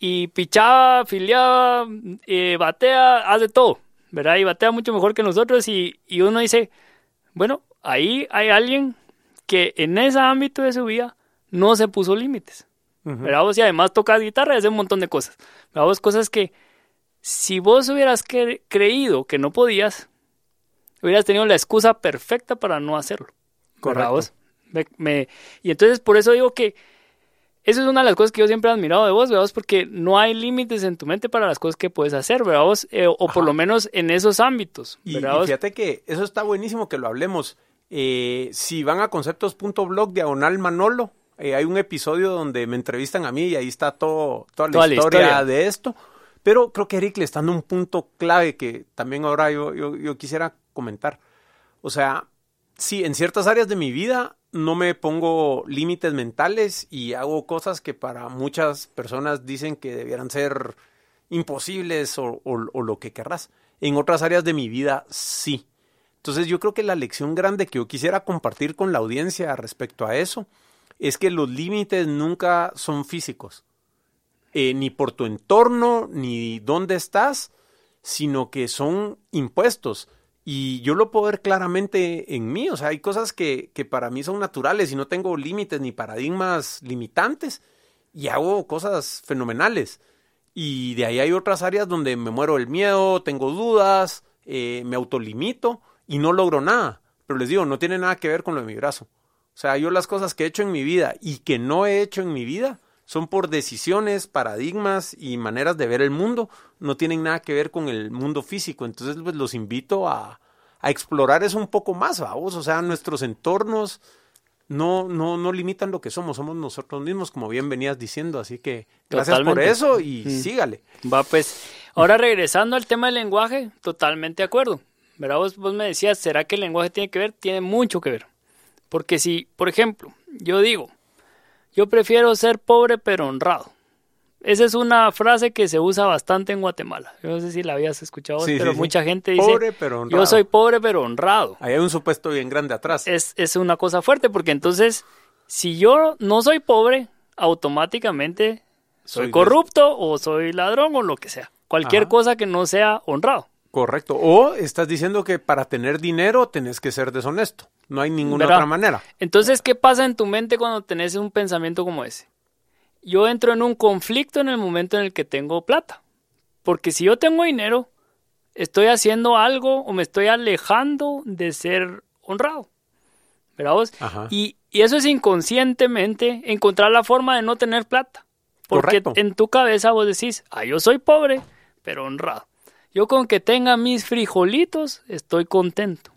y pichaba, filiaba, eh, batea, hace todo. ¿Verdad? Y batea mucho mejor que nosotros y, y uno dice, bueno, ahí hay alguien que en ese ámbito de su vida no se puso límites. ¿verdad? y además toca guitarra y hace un montón de cosas. ¿verdad? Vos, cosas que si vos hubieras creído que no podías, hubieras tenido la excusa perfecta para no hacerlo. Correcto. Me, y entonces por eso digo que eso es una de las cosas que yo siempre he admirado de vos, ¿verdad? Porque no hay límites en tu mente para las cosas que puedes hacer, ¿verdad? Eh, o por lo menos en esos ámbitos. ¿verdad? Y, fíjate que eso está buenísimo que lo hablemos. Eh, si van a conceptos.blog diagonal Manolo, eh, hay un episodio donde me entrevistan a mí y ahí está todo, toda, la, historia de esto. Pero creo que Eric le está dando un punto clave que también ahora yo, yo, yo quisiera comentar. O sea, sí, en ciertas áreas de mi vida no me pongo límites mentales y hago cosas que para muchas personas dicen que debieran ser imposibles o, lo que querrás. En otras áreas de mi vida sí. Entonces yo creo que la lección grande que yo quisiera compartir con la audiencia respecto a eso es que los límites nunca son físicos, eh, ni por tu entorno, ni dónde estás, sino que son impuestos. Y yo lo puedo ver claramente en mí, o sea, hay cosas que, que para mí son naturales y no tengo límites ni paradigmas limitantes y hago cosas fenomenales. Y de ahí hay otras áreas donde me muero el miedo, tengo dudas, eh, me autolimito y no logro nada. Pero les digo, no tiene nada que ver con lo de mi brazo. O sea, yo las cosas que he hecho en mi vida y que no he hecho en mi vida son por decisiones, paradigmas y maneras de ver el mundo, no tienen nada que ver con el mundo físico. Entonces, pues los invito a, explorar eso un poco más, vamos, o sea, nuestros entornos no, no, no limitan lo que somos, somos nosotros mismos, como bien venías diciendo, así que gracias por eso y mm. sígale. Va, pues, ahora regresando al tema del lenguaje, totalmente de acuerdo. ¿Verdad? Vos, vos me decías, ¿será que el lenguaje tiene que ver? Tiene mucho que ver. Porque si, por ejemplo, yo digo, yo prefiero ser pobre pero honrado. Esa es una frase que se usa bastante en Guatemala. Yo no sé si la habías escuchado, pero mucha gente dice, pobre, pero honrado. yo soy pobre pero honrado. Ahí hay un supuesto bien grande atrás. Es, es una cosa fuerte porque entonces, si yo no soy pobre, automáticamente soy, corrupto o soy ladrón o lo que sea. Cualquier cosa que no sea honrado. Correcto. O estás diciendo que para tener dinero tenés que ser deshonesto. No hay ninguna otra manera. Entonces, ¿qué pasa en tu mente cuando tenés un pensamiento como ese? Yo entro en un conflicto en el momento en el que tengo plata. Porque si yo tengo dinero, estoy haciendo algo o me estoy alejando de ser honrado. ¿Verdad vos? Y, y, eso es inconscientemente encontrar la forma de no tener plata. Porque en tu cabeza vos decís, ah, yo soy pobre, pero honrado. Yo con que tenga mis frijolitos estoy contento.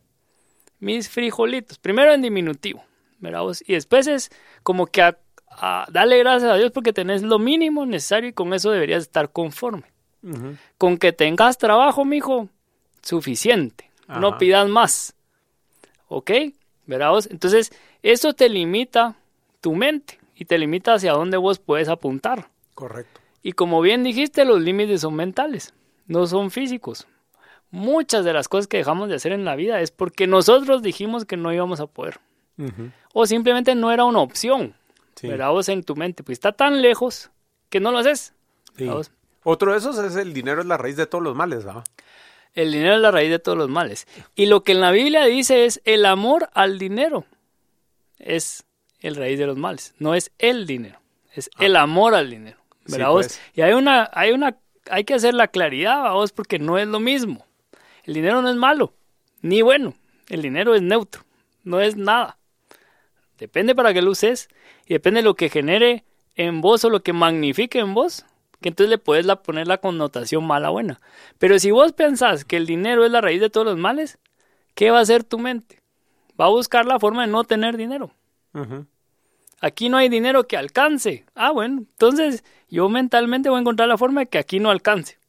Mis frijolitos. Primero en diminutivo. ¿verdad? Y después es como que a, darle gracias a Dios porque tenés lo mínimo necesario y con eso deberías estar conforme. Con que tengas trabajo, mijo, suficiente. No pidas más. ¿Ok? ¿Verdad? Entonces, eso te limita tu mente y te limita hacia dónde vos puedes apuntar. Correcto. Y como bien dijiste, los límites son mentales no son físicos. Muchas de las cosas que dejamos de hacer en la vida es porque nosotros dijimos que no íbamos a poder. O simplemente no era una opción. Sí. Vos en tu mente, pues está tan lejos que no lo haces. Otro de esos es el dinero es la raíz de todos los males, ¿va? El dinero es la raíz de todos los males. Y lo que en la Biblia dice es el amor al dinero es el raíz de los males. No es el dinero, es ah. el amor al dinero. ¿verdad? Pues. Y hay una, hay una hay que hacer la claridad, vos, porque no es lo mismo. El dinero no es malo, ni bueno. El dinero es neutro, no es nada. Depende para qué lo uses y depende de lo que genere en vos o lo que magnifique en vos, que entonces le puedes la, poner la connotación mala buena. Pero si vos pensás que el dinero es la raíz de todos los males, ¿qué va a hacer tu mente? Va a buscar la forma de no tener dinero. Aquí no hay dinero que alcance. Ah, bueno, entonces yo mentalmente voy a encontrar la forma de que aquí no alcance.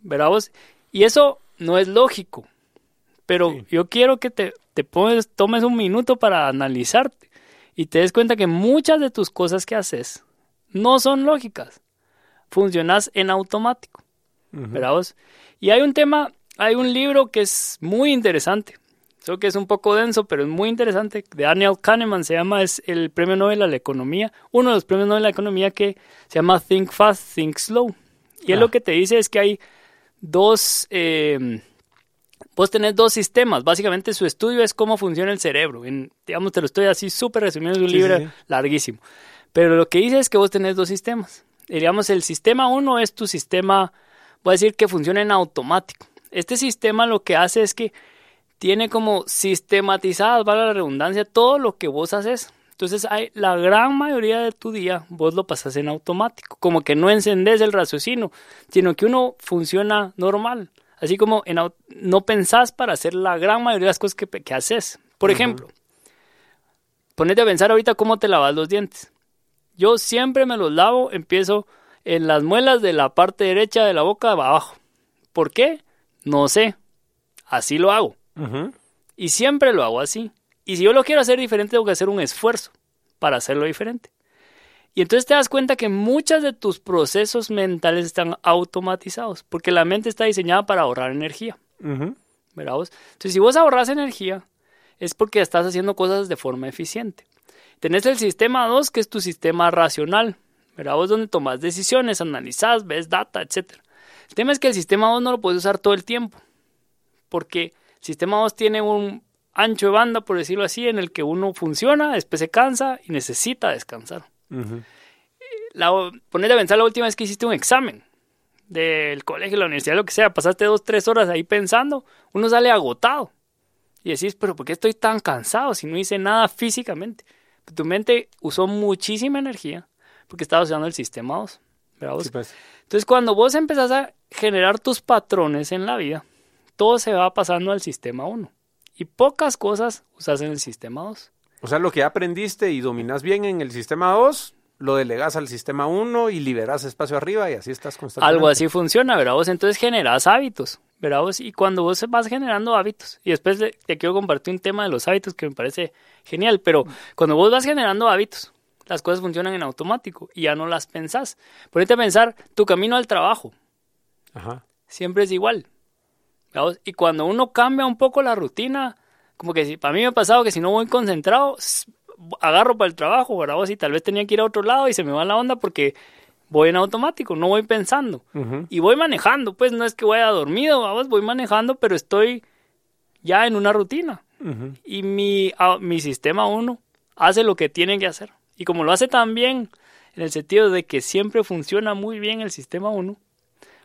¿Verdad vos? Y eso no es lógico. Pero yo quiero que te, te tomes un minuto para analizarte y te des cuenta que muchas de tus cosas que haces no son lógicas. Funcionas en automático. ¿Verdad vos? Y hay un tema, hay un libro que es muy interesante Creo que es un poco denso, pero es muy interesante. De Daniel Kahneman se llama, es el premio Nobel a la economía, uno de los premios Nobel a la economía que se llama Think Fast, Think Slow. Y él lo ah. que te dice es que hay dos, em, vos tenés dos sistemas. Básicamente su estudio es cómo funciona el cerebro. En, digamos, te lo estoy así súper resumiendo, es un Sí, libro sí. larguísimo. Pero lo que dice es que vos tenés dos sistemas. Y, digamos, el sistema uno es tu sistema, voy a decir que funciona en automático. Este sistema lo que hace es que tiene como sistematizadas, vale la redundancia, todo lo que vos haces. Entonces, hay, la gran mayoría de tu día vos lo pasas en automático, como que no encendés el raciocinio, sino que uno funciona normal. Así como en, no pensás para hacer la gran mayoría de las cosas que, que haces. Por ejemplo, ponete a pensar ahorita cómo te lavas los dientes. Yo siempre me los lavo, empiezo en las muelas de la parte derecha de la boca abajo. ¿Por qué? No sé. Así lo hago. Y siempre lo hago así. Y si yo lo quiero hacer diferente, tengo que hacer un esfuerzo para hacerlo diferente. Y entonces te das cuenta que muchos de tus procesos mentales están automatizados, porque la mente está diseñada para ahorrar energía. ¿verdad vos? Entonces, si vos ahorras energía, es porque estás haciendo cosas de forma eficiente. Tenés el sistema 2, que es tu sistema racional, ¿verdad vos? Donde tomas decisiones, analizás, ves data, etc. El tema es que el sistema 2 no lo puedes usar todo el tiempo, porque sistema 2 tiene un ancho de banda, por decirlo así, en el que uno funciona, después se cansa y necesita descansar. Ujú. La, ponete a pensar la última vez que hiciste un examen del colegio, la universidad, lo que sea, pasaste dos, tres horas ahí pensando, uno sale agotado. Y decís, pero ¿por qué estoy tan cansado si no hice nada físicamente? Tu mente usó muchísima energía porque estaba usando el sistema 2. ¿verdad vos? Sí, pues. Entonces, cuando vos empezás a generar tus patrones en la vida, todo se va pasando al sistema 1. Y pocas cosas usas en el sistema 2. O sea, lo que aprendiste y dominas bien en el sistema 2, lo delegas al sistema 1 y liberas espacio arriba y así estás constantemente. Algo así funciona, ¿verdad vos? Entonces generas hábitos, ¿verdad vos? Y cuando vos vas generando hábitos, y después te quiero compartir un tema de los hábitos que me parece genial, pero cuando vos vas generando hábitos, las cosas funcionan en automático y ya no las pensás. Ponete a pensar tu camino al trabajo, Ajá. siempre es igual. Y cuando uno cambia un poco la rutina, como que si, para mí me ha pasado que si no voy concentrado, agarro para el trabajo, ¿verdad? Y tal vez tenía que ir a otro lado y se me va la onda porque voy en automático, no voy pensando. Y voy manejando, pues no es que vaya dormido, vamos, voy manejando, pero estoy ya en una rutina. Y mi, a- mi sistema 1 hace lo que tiene que hacer. Y como lo hace tan bien, en el sentido de que siempre funciona muy bien el sistema 1,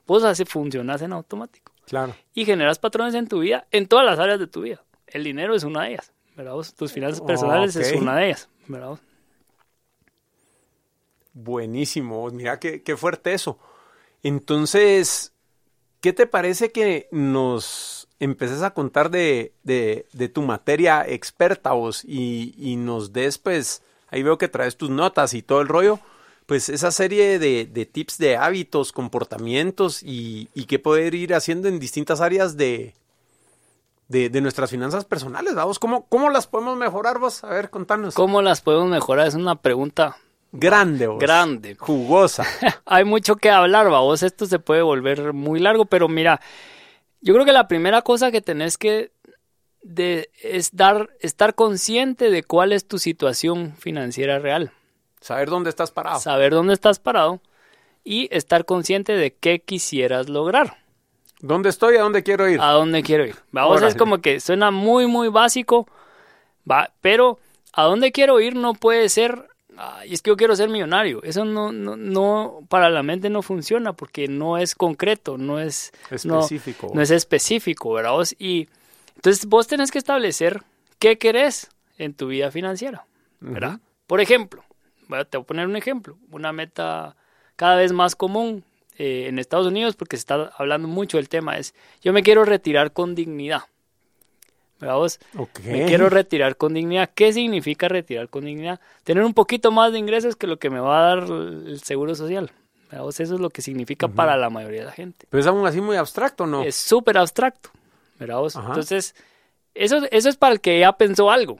vos hace, funcionas en automático. Claro. Y generas patrones en tu vida, en todas las áreas de tu vida. El dinero es una de ellas, ¿verdad? vos? Tus finanzas personales es una de ellas, ¿verdad? vos? Buenísimo. Mira qué, qué fuerte eso. Entonces, ¿qué te parece que nos empeces a contar de, de- de tu materia experta vos y, y nos des, pues, ahí veo que traes tus notas y todo el rollo, pues esa serie de, de tips de hábitos, comportamientos y, y qué poder ir haciendo en distintas áreas de, de, de nuestras finanzas personales, vamos, ¿Cómo, ¿cómo las podemos mejorar vos? A ver, contanos. ¿Cómo las podemos mejorar? Es una pregunta Grande, vos. grande. Jugosa. Hay mucho que hablar, vos. Esto se puede volver muy largo, pero mira, yo creo que la primera cosa que tenés que de, es dar, estar consciente de cuál es tu situación financiera real, Saber dónde estás parado. saber dónde estás parado y estar consciente de qué quisieras lograr, ¿Dónde estoy? ¿A dónde quiero ir? a dónde quiero ir. Vamos, es como que suena muy, muy básico, va, pero a dónde quiero ir no puede ser, "Ay, es que yo quiero ser millonario. Eso no, no, no, para la mente no funciona porque no es concreto, no es Específico. No, es específico, ¿verdad? vos? Y entonces vos tenés que establecer qué querés en tu vida financiera, ¿verdad? Por ejemplo, a- te voy a poner un ejemplo, una meta cada vez más común eh, en Estados Unidos, porque se está hablando mucho del tema, es yo me quiero retirar con dignidad. ¿Verdad vos? Ok. Me quiero retirar con dignidad. ¿Qué significa retirar con dignidad? Tener un poquito más de ingresos que lo que me va a dar el seguro social. ¿Verdad vos? Eso es lo que significa para la mayoría de la gente. Pero es aún así muy abstracto, ¿no? Es súper abstracto. ¿Verdad vos? Entonces, eso, eso es para el que ya pensó algo.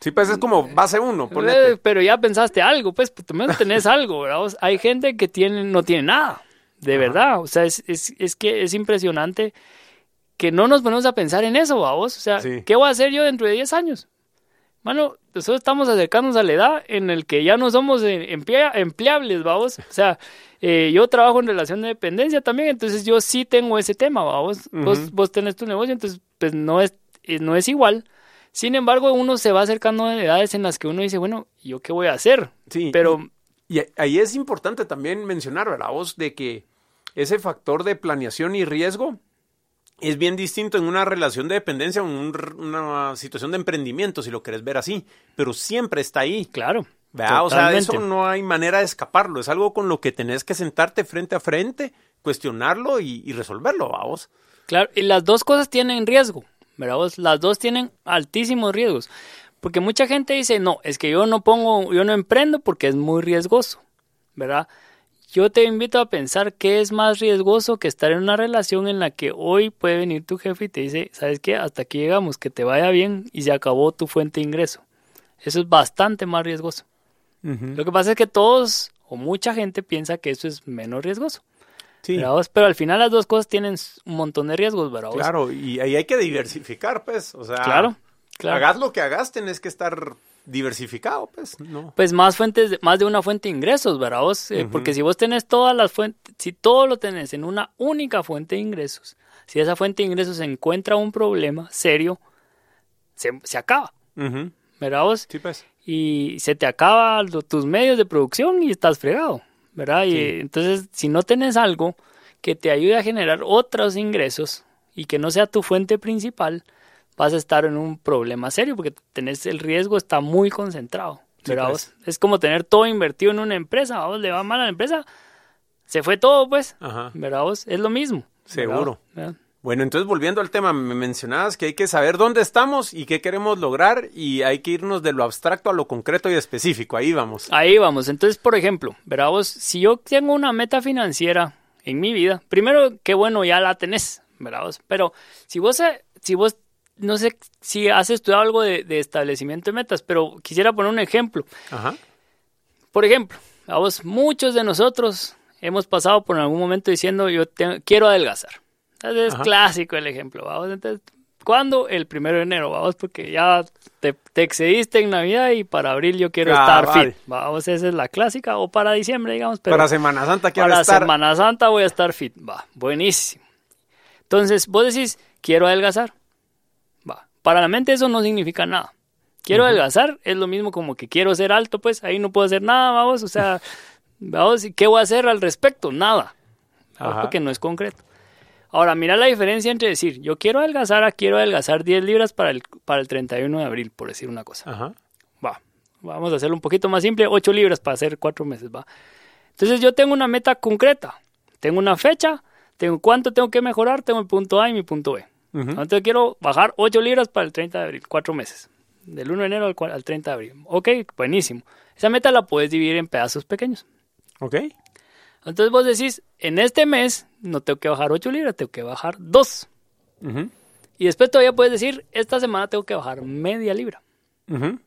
Sí, pues es como base uno, Eh, ponete. pero ya pensaste algo, pues, pues también tenés algo, ¿verdad? vos? Hay gente que tiene, no tiene nada, de Ajá. verdad. O sea, es, es, es que es impresionante que no nos ponemos a pensar en eso, vamos. O sea, Sí. ¿qué voy a hacer yo dentro de 10 años? bueno, nosotros estamos acercándonos a la edad en el que ya no somos eh, empleables, vamos. O sea, eh, yo trabajo en relación de dependencia también, entonces yo sí tengo ese tema, vamos. vos, vos tenés tu negocio, entonces pues no es, eh, no es igual. Sin embargo, uno se va acercando a edades en las que uno dice, bueno, ¿yo qué voy a hacer? Sí. Pero... Y, ahí es importante también mencionar, ¿verdad? Vos, de que ese factor de planeación y riesgo es bien distinto en una relación de dependencia o en una situación de emprendimiento, si lo querés ver así, pero siempre está ahí. Claro. O sea, eso no hay manera de escaparlo, es algo con lo que tenés que sentarte frente a frente, cuestionarlo y, resolverlo, vamos. Claro, y las dos cosas tienen riesgo. Vos? Las dos tienen altísimos riesgos, porque mucha gente dice, no, es que yo no pongo, yo no emprendo porque es muy riesgoso, ¿verdad? Yo te invito a pensar qué es más riesgoso que estar en una relación en la que hoy puede venir tu jefe y te dice, ¿sabes qué? Hasta aquí llegamos, que te vaya bien y se acabó tu fuente de ingreso. Eso es bastante más riesgoso. Lo que pasa es que todos o mucha gente piensa que eso es menos riesgoso. Sí. Pero al final las dos cosas tienen un montón de riesgos, ¿verdad? Claro, y ahí hay que diversificar, pues. O sea, claro, claro. hagas lo que hagas, tenés que estar diversificado, pues, ¿no? Pues más fuentes, más de una fuente de ingresos, ¿verdad? Vos? Eh, porque si vos tenés todas las fuentes, si todo lo tenés en una única fuente de ingresos, si esa fuente de ingresos encuentra un problema serio, se, se acaba, ¿verdad vos? Sí, pues. Y se te acaban tus medios de producción y estás fregado, ¿verdad? Y entonces, si no tenés algo que te ayude a generar otros ingresos y que no sea tu fuente principal, vas a estar en un problema serio porque tenés el riesgo está muy concentrado. Pues. Es como tener todo invertido en una empresa, vos le va mal a la empresa, se fue todo, pues. Ajá. ¿Verdad vos? Es lo mismo. Seguro. Bueno, entonces volviendo al tema, me mencionabas que hay que saber dónde estamos y qué queremos lograr y hay que irnos de lo abstracto a lo concreto y específico. Ahí vamos. Ahí vamos. Entonces, por ejemplo, ¿verdad vos? Si yo tengo una meta financiera en mi vida, primero, qué bueno, ya la tenés, ¿verdad vos? Pero si vos, si vos no sé si has estudiado algo de, establecimiento de metas, pero quisiera poner un ejemplo. Ajá. Por ejemplo, a vos, muchos de nosotros hemos pasado por algún momento diciendo yo quiero adelgazar. Es clásico el ejemplo. Vamos, entonces, ¿cuándo? El primero de enero, vamos, porque ya te, excediste en Navidad y para abril yo quiero estar fit. Vamos, esa es la clásica, o para diciembre, digamos. Pero para Semana Santa quiero para estar. Para Semana Santa voy a estar fit. Va, buenísimo. Entonces, vos decís, quiero adelgazar. Para la mente eso no significa nada. Quiero adelgazar, es lo mismo como que quiero ser alto, pues ahí no puedo hacer nada, vamos, o sea, vamos, ¿qué voy a hacer al respecto? Nada, porque no es concreto. Ahora, mira la diferencia entre decir, yo quiero adelgazar a quiero adelgazar 10 libras para el, para el 31 de abril, por decir una cosa. Ajá. Va, vamos a hacerlo un poquito más simple, 8 libras para hacer 4 meses, va. Entonces yo tengo una meta concreta, tengo una fecha, tengo cuánto tengo que mejorar, tengo el punto A y mi punto B. Entonces quiero bajar 8 libras para el 30 de abril, 4 meses. Del 1 de enero al, al 30 de abril. Ok, buenísimo. Esa meta la puedes dividir en pedazos pequeños. Ok. Entonces vos decís, en este mes no tengo que bajar 8 libras, tengo que bajar 2. Y después todavía puedes decir, esta semana tengo que bajar media libra. Uh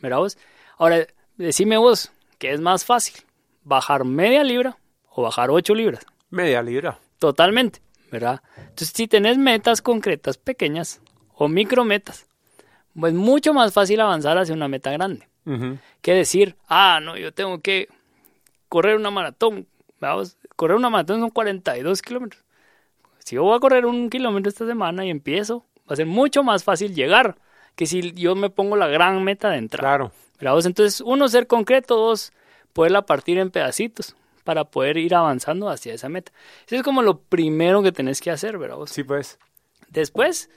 vos? Ahora, decime vos, ¿qué es más fácil? ¿Bajar media libra o bajar 8 libras? Media libra. Totalmente. ¿verdad? Entonces, si tenés metas concretas pequeñas o micrometas, pues mucho más fácil avanzar hacia una meta grande. Que decir, ah, no, yo tengo que correr una maratón. Vamos, correr una maratón son 42 kilómetros. Si yo voy a correr un kilómetro esta semana y empiezo, va a ser mucho más fácil llegar que si yo me pongo la gran meta de entrada. Claro. Entonces, uno, ser concreto, dos, poderla partir en pedacitos para poder ir avanzando hacia esa meta. Eso es como lo primero que tenés que hacer, ¿verdad? Sí, pues. Después,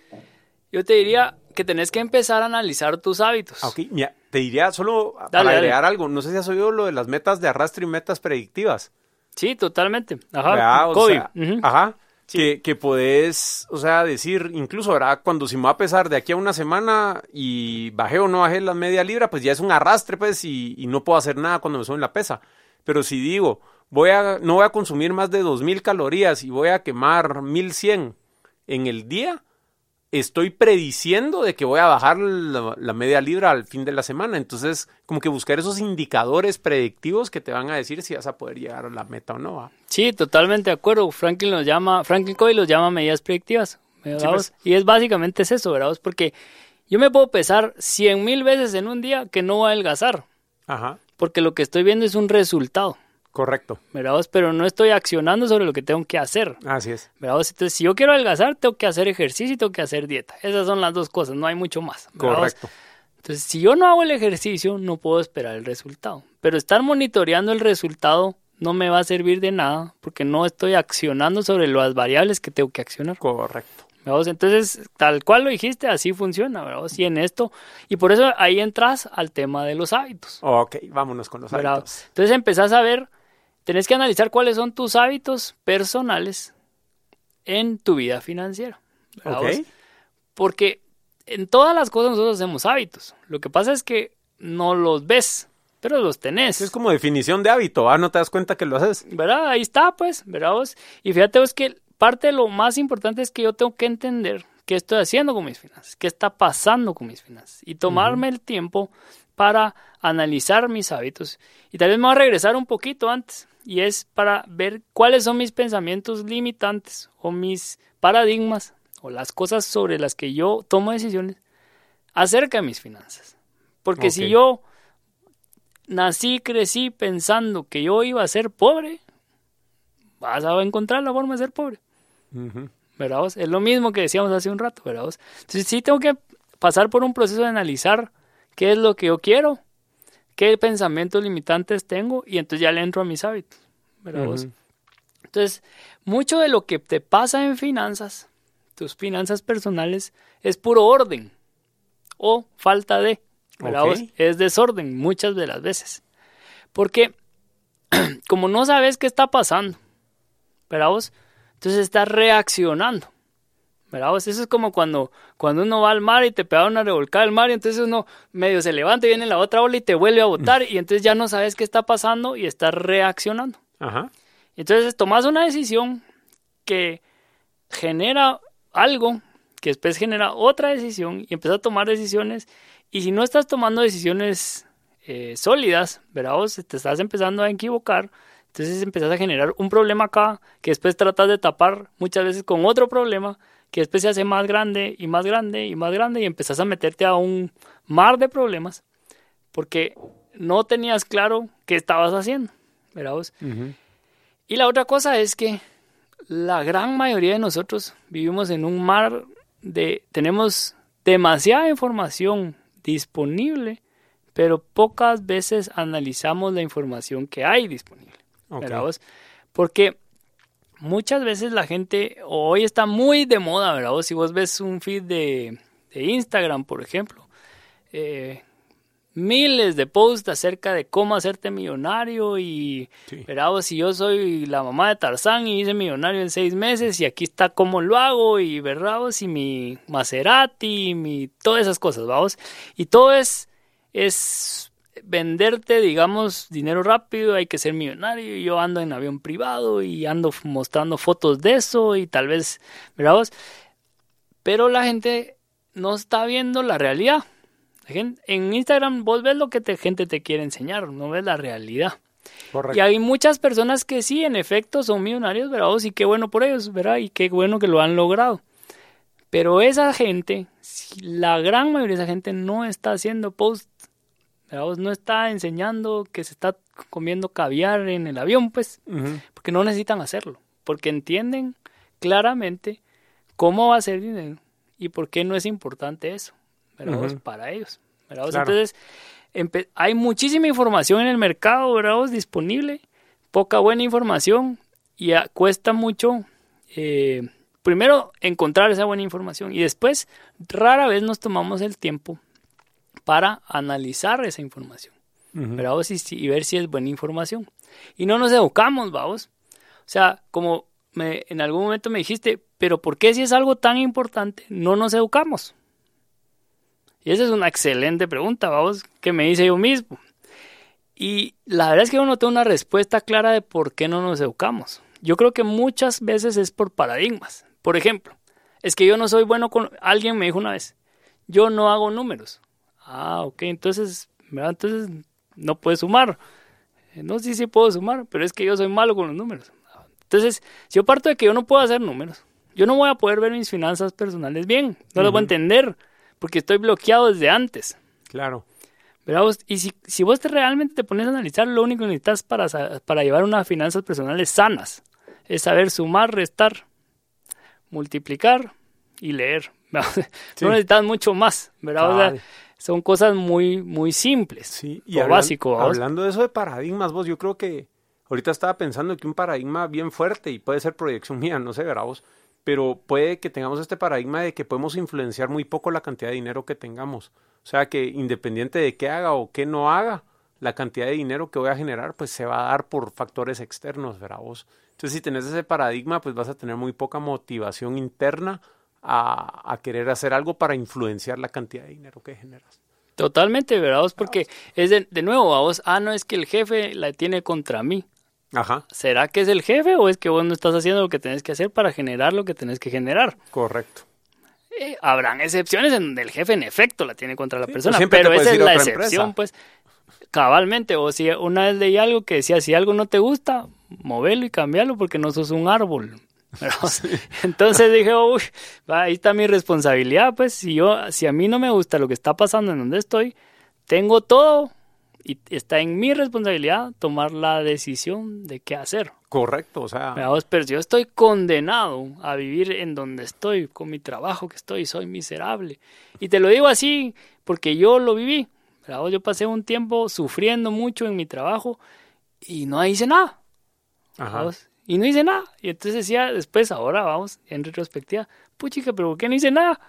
yo te diría que tenés que empezar a analizar tus hábitos. Ok, mira, te diría solo para agregar algo. No sé si has oído lo de las metas de arrastre y metas predictivas. Sí, totalmente. Ajá, COVID. Ajá. Que, que podés, o sea, decir, incluso, ¿verdad? Cuando si me va a pesar de aquí a una semana y bajé o no bajé la media libra, pues ya es un arrastre, pues, y, y no puedo hacer nada cuando me suben la pesa. Pero si digo, voy a, no voy a consumir más de 2.000 calorías y voy a quemar 1.100 en el día, estoy prediciendo de que voy a bajar la, media libra al fin de la semana. Entonces, como que buscar esos indicadores predictivos que te van a decir si vas a poder llegar a la meta o no. Sí, totalmente de acuerdo. Franklin los llama, Franklin Covey los llama medidas predictivas. Pues. Y es básicamente es eso, ¿verdad? Porque Yo me puedo pesar cien mil veces en un día que no voy a adelgazar. Ajá. Porque lo que estoy viendo es un resultado. Correcto. ¿verdad? Pero no estoy accionando sobre lo que tengo que hacer. Así es. ¿verdad? Entonces, si yo quiero adelgazar, tengo que hacer ejercicio y tengo que hacer dieta. Esas son las dos cosas, no hay mucho más. ¿verdad? Correcto. Entonces, si yo no hago el ejercicio, no puedo esperar el resultado. Pero estar monitoreando el resultado no me va a servir de nada porque no estoy accionando sobre las variables que tengo que accionar. Correcto. ¿verdad? Entonces, tal cual lo dijiste, así funciona, ¿verdad? Y en esto, y por eso ahí entras al tema de los hábitos. Ok, vámonos con los ¿verdad? hábitos. Entonces empezás a ver, tenés que analizar cuáles son tus hábitos personales en tu vida financiera. ¿verdad? Ok. Porque en todas las cosas nosotros hacemos hábitos. Lo que pasa es que no los ves, pero los tenés. Es como definición de hábito, ¿ah? No te das cuenta que lo haces. ¿Verdad? Ahí está, pues, ¿verdad vos? Y fíjate vos que parte de lo más importante es que yo tengo que entender qué estoy haciendo con mis finanzas, qué está pasando con mis finanzas y tomarme el tiempo para analizar mis hábitos. Y tal vez me voy a regresar un poquito antes y es para ver cuáles son mis pensamientos limitantes o mis paradigmas o las cosas sobre las que yo tomo decisiones acerca de mis finanzas. Porque si yo nací, crecí pensando que yo iba a ser pobre, vas a encontrar la forma de ser pobre. Ujú. ¿verdad? vos? Es lo mismo que decíamos hace un rato, ¿verdad? vos? Entonces sí tengo que pasar por un proceso de analizar qué es lo que yo quiero, qué pensamientos limitantes tengo y entonces ya le entro a mis hábitos, ¿verdad? vos? Entonces, mucho de lo que te pasa en finanzas, tus finanzas personales, es puro orden o falta de, ¿verdad? Vos? Es desorden muchas de las veces. Porque como no sabes qué está pasando, ¿verdad? vos? Entonces estás reaccionando. ¿Verdad? vos? Eso es como cuando, cuando uno va al mar y te pega una revolcada al mar y entonces uno medio se levanta y viene la otra ola y te vuelve a botar y entonces ya no sabes qué está pasando y estás reaccionando. Ajá. Entonces tomas una decisión que genera algo, que después genera otra decisión y empiezas a tomar decisiones. Y si no estás tomando decisiones eh, sólidas, ¿verdad? Vos te estás empezando a equivocar. Entonces empezás a generar un problema acá que después tratas de tapar muchas veces con otro problema que después se hace más grande y más grande y más grande y empezás a meterte a un mar de problemas porque no tenías claro qué estabas haciendo, ¿verdad? vos? Y la otra cosa es que la gran mayoría de nosotros vivimos en un mar de... Tenemos demasiada información disponible, pero pocas veces analizamos la información que hay disponible. Ok. ¿verdad vos? Porque muchas veces la gente hoy está muy de moda, ¿verdad? Si vos ves un feed de, de Instagram, por ejemplo, eh, miles de posts acerca de cómo hacerte millonario y, Sí. ¿verdad? Si yo soy la mamá de Tarzán y hice millonario en seis meses y aquí está cómo lo hago y, ¿verdad? vos? Y mi Maserati, mi, todas esas cosas, vamos. Y todo es, es venderte, digamos, dinero rápido, hay que ser millonario. Yo ando en avión privado y ando mostrando fotos de eso y tal vez, ¿verdad? vos? Pero la gente no está viendo la realidad. La gente- en Instagram vos ves lo que la gente te quiere enseñar, no ves la realidad. Correcto. Y hay muchas personas que sí, en efecto, son millonarios, ¿verdad? Y qué bueno por ellos, ¿verdad? Y qué bueno que lo han logrado. Pero esa gente, la gran mayoría de esa gente no está haciendo posts. No está enseñando que se está comiendo caviar en el avión, pues, porque no necesitan hacerlo, porque entienden claramente cómo va a ser dinero y por qué no es importante eso, ¿verdad? Para ellos, ¿verdad? Claro. Entonces, hay muchísima información en el mercado, ¿verdad? Disponible, poca buena información y cuesta mucho, eh, primero, encontrar esa buena información y después, rara vez nos tomamos el tiempo para analizar esa información. ¿verdad? vos? Y, ver si es buena información. Y no nos educamos, vamos. O sea, como me, en algún momento me dijiste, pero ¿por qué si es algo tan importante no nos educamos? Y esa es una excelente pregunta, vamos, que me hice yo mismo. Y la verdad es que yo no tengo una respuesta clara de por qué no nos educamos. Yo creo que muchas veces es por paradigmas. Por ejemplo, es que yo no soy bueno con... Alguien me dijo una vez, yo no hago números. Ah, ok, entonces, ¿verdad? entonces no puedes sumar. Eh, No, sí, sí puedo sumar, pero es que yo soy malo con los números. Entonces, si yo parto de que yo no puedo hacer números, yo no voy a poder ver mis finanzas personales bien, no las voy a entender, porque estoy bloqueado desde antes. Claro. ¿Verdad? Y si, si vos te realmente te pones a analizar, lo único que necesitas para, para llevar unas finanzas personales sanas es saber sumar, restar, multiplicar y leer. No necesitas mucho más, ¿verdad? O sea. Son cosas muy, muy simples. Sí, o hablan- básico. Hablando de eso de paradigmas, vos, yo creo que ahorita estaba pensando que un paradigma bien fuerte, y puede ser proyección mía, no sé, verá vos, pero puede que tengamos este paradigma de que podemos influenciar muy poco la cantidad de dinero que tengamos. O sea, que independiente de qué haga o qué no haga, la cantidad de dinero que voy a generar, pues se va a dar por factores externos, verá vos. Entonces, si tenés ese paradigma, pues vas a tener muy poca motivación interna a, a querer hacer algo para influenciar la cantidad de dinero que generas. Totalmente, ¿verdad? vos? Porque es de, de nuevo, a vos, ah, no es que el jefe la tiene contra mí. Ajá, ¿Será que es el jefe o es que vos no estás haciendo lo que tenés que hacer para generar lo que tenés que generar? correcto. Eh, habrán excepciones en donde el jefe en efecto la tiene contra la Sí, persona, pues pero esa es la excepción, empresa. pues cabalmente. O si una vez leí algo que decía, si algo no te gusta, movelo y cambialo porque no sos un árbol. ¿verdad? Entonces dije, uy, ahí está mi responsabilidad, pues si yo, si a mí no me gusta lo que está pasando en donde estoy, tengo todo y está en mi responsabilidad tomar la decisión de qué hacer. Correcto, o sea, pero si yo estoy condenado a vivir en donde estoy, con mi trabajo que estoy, soy miserable. Y te lo digo así porque yo lo viví. Vos, Yo pasé un tiempo sufriendo mucho en mi trabajo y no hice nada. ajá, Y no hice nada. Y entonces decía, después, ahora vamos, en retrospectiva, puchica, pero ¿por qué no hice nada?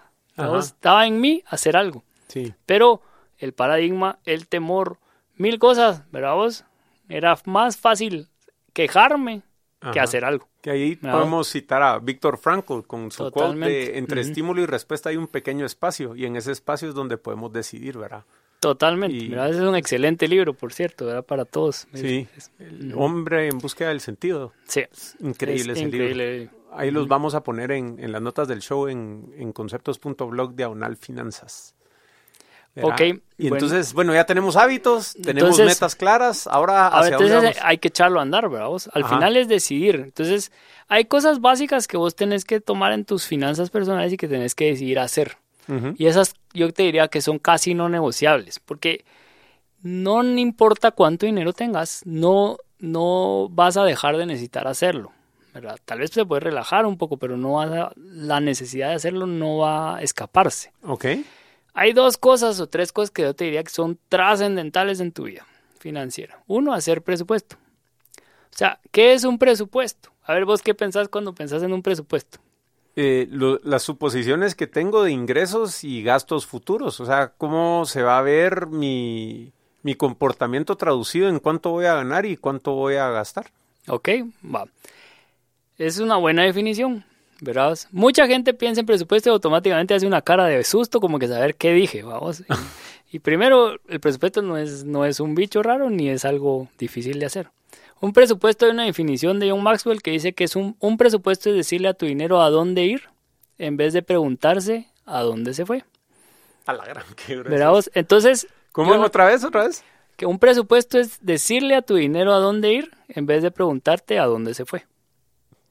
Estaba en mí hacer algo. sí, Pero el paradigma, el temor, mil cosas, ¿verdad vos? Era más fácil quejarme que Ajá. hacer algo. que ahí No. podemos citar a Víctor Frankl con su quote Totalmente. de entre Ujú. estímulo y respuesta hay un pequeño espacio y en ese espacio es donde podemos decidir, ¿verdad? Totalmente. Y- es un excelente libro, por cierto, ¿verdad? Para todos. Sí, Es- el hombre en búsqueda del sentido. sí. Increíble Es ese libro. increíble. Ahí los vamos a poner en, en las notas del show en, en conceptos.blog diagonal finanzas. ¿Verdad? Ok, Y bueno. entonces, bueno, ya tenemos hábitos, tenemos Entonces- metas claras, ahora ver, hacia dónde entonces hay que echarlo a andar, ¿verdad? vos? Al Ajá. final es decidir. Entonces, hay cosas básicas que vos tenés que tomar en tus finanzas personales y que tenés que decidir hacer. Y esas yo te diría que son casi no negociables, porque no importa cuánto dinero tengas, no, no vas a dejar de necesitar hacerlo. ¿verdad? Tal vez se puede relajar un poco, pero no vas a- la necesidad de hacerlo no va a escaparse. Ok, Hay dos cosas o tres cosas que yo te diría que son trascendentales en tu vida financiera. Uno, hacer presupuesto. O sea, ¿qué es un presupuesto? A ver, vos qué pensás cuando pensás en un presupuesto. Eh, lo- las suposiciones que tengo de ingresos y gastos futuros, o sea, cómo se va a ver mi, mi comportamiento traducido en cuánto voy a ganar y cuánto voy a gastar. ¿Ok? Va. Es una buena definición, ¿verdad? Mucha gente piensa en presupuesto y automáticamente hace una cara de susto como que saber qué dije, vamos. Y, y primero, el presupuesto no es, no es un bicho raro ni es algo difícil de hacer. Un presupuesto es una definición de John Maxwell que dice que es un, un presupuesto es decirle a tu dinero a dónde ir en vez de preguntarse a dónde se fue. A la gran que ¿Verdad vos? Entonces, ¿Cómo? yo ¿Otra vez? ¿Otra vez? que un presupuesto es decirle a tu dinero a dónde ir en vez de preguntarte a dónde se fue.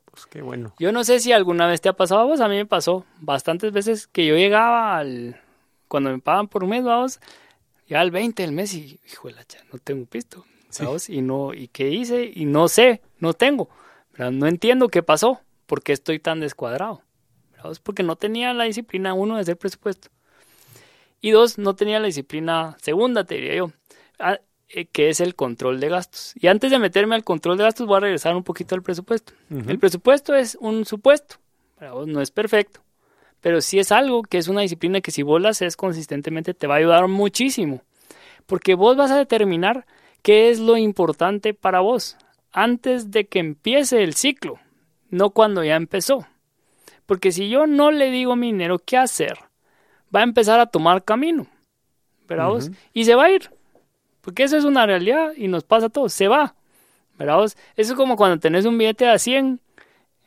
Pues qué bueno. Yo no sé si alguna vez te ha pasado a vos, a mí me pasó bastantes veces que yo llegaba al... Cuando me pagan por un mes, vamos, ya al 20 del mes y, hijo de la cha, no tengo pisto, Sí. ¿sabes? Y no, ¿y qué hice? Y no sé, no tengo. ¿verdad? No entiendo qué pasó, por qué estoy tan descuadrado. ¿verdad? Es porque no tenía la disciplina, uno, de hacer presupuesto. Y dos, no tenía la disciplina segunda, te diría yo, eh, que es el control de gastos. Y antes de meterme al control de gastos, voy a regresar un poquito al presupuesto. Ujú. El presupuesto es un supuesto, vos no es perfecto, pero sí es algo que es una disciplina que si vos la haces consistentemente te va a ayudar muchísimo, porque vos vas a determinar qué es lo importante para vos antes de que empiece el ciclo, no cuando ya empezó. Porque si yo no le digo a mi dinero qué hacer, va a empezar a tomar camino, ¿verdad vos? Ujú. Y se va a ir, porque eso es una realidad y nos pasa a todos, se va, ¿verdad vos? Eso es como cuando tenés un billete de a 100,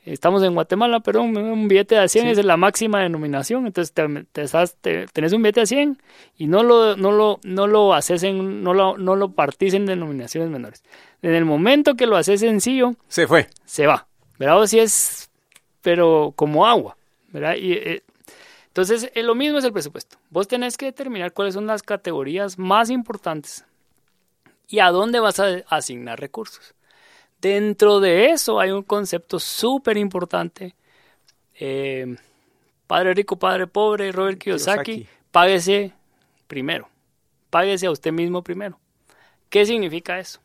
estamos en Guatemala, perdón, un billete de a 100 Sí. es la máxima denominación, entonces te, te estás- te- tenés un billete de a 100 y no lo, no lo, no lo haces en, no lo, no lo partís en denominaciones menores. En el momento que lo haces sencillo, Se fue. se va. ¿Verdad? O si es, pero como agua. ¿Verdad? Y, eh, Entonces, eh, lo mismo es el presupuesto. Vos tenés que determinar cuáles son las categorías más importantes y a dónde vas a asignar recursos. Dentro de eso hay un concepto súper importante. Eh, padre rico, padre pobre, Robert Kiyosaki, Kiyosaki, páguese primero. Páguese a usted mismo primero. ¿Qué significa eso?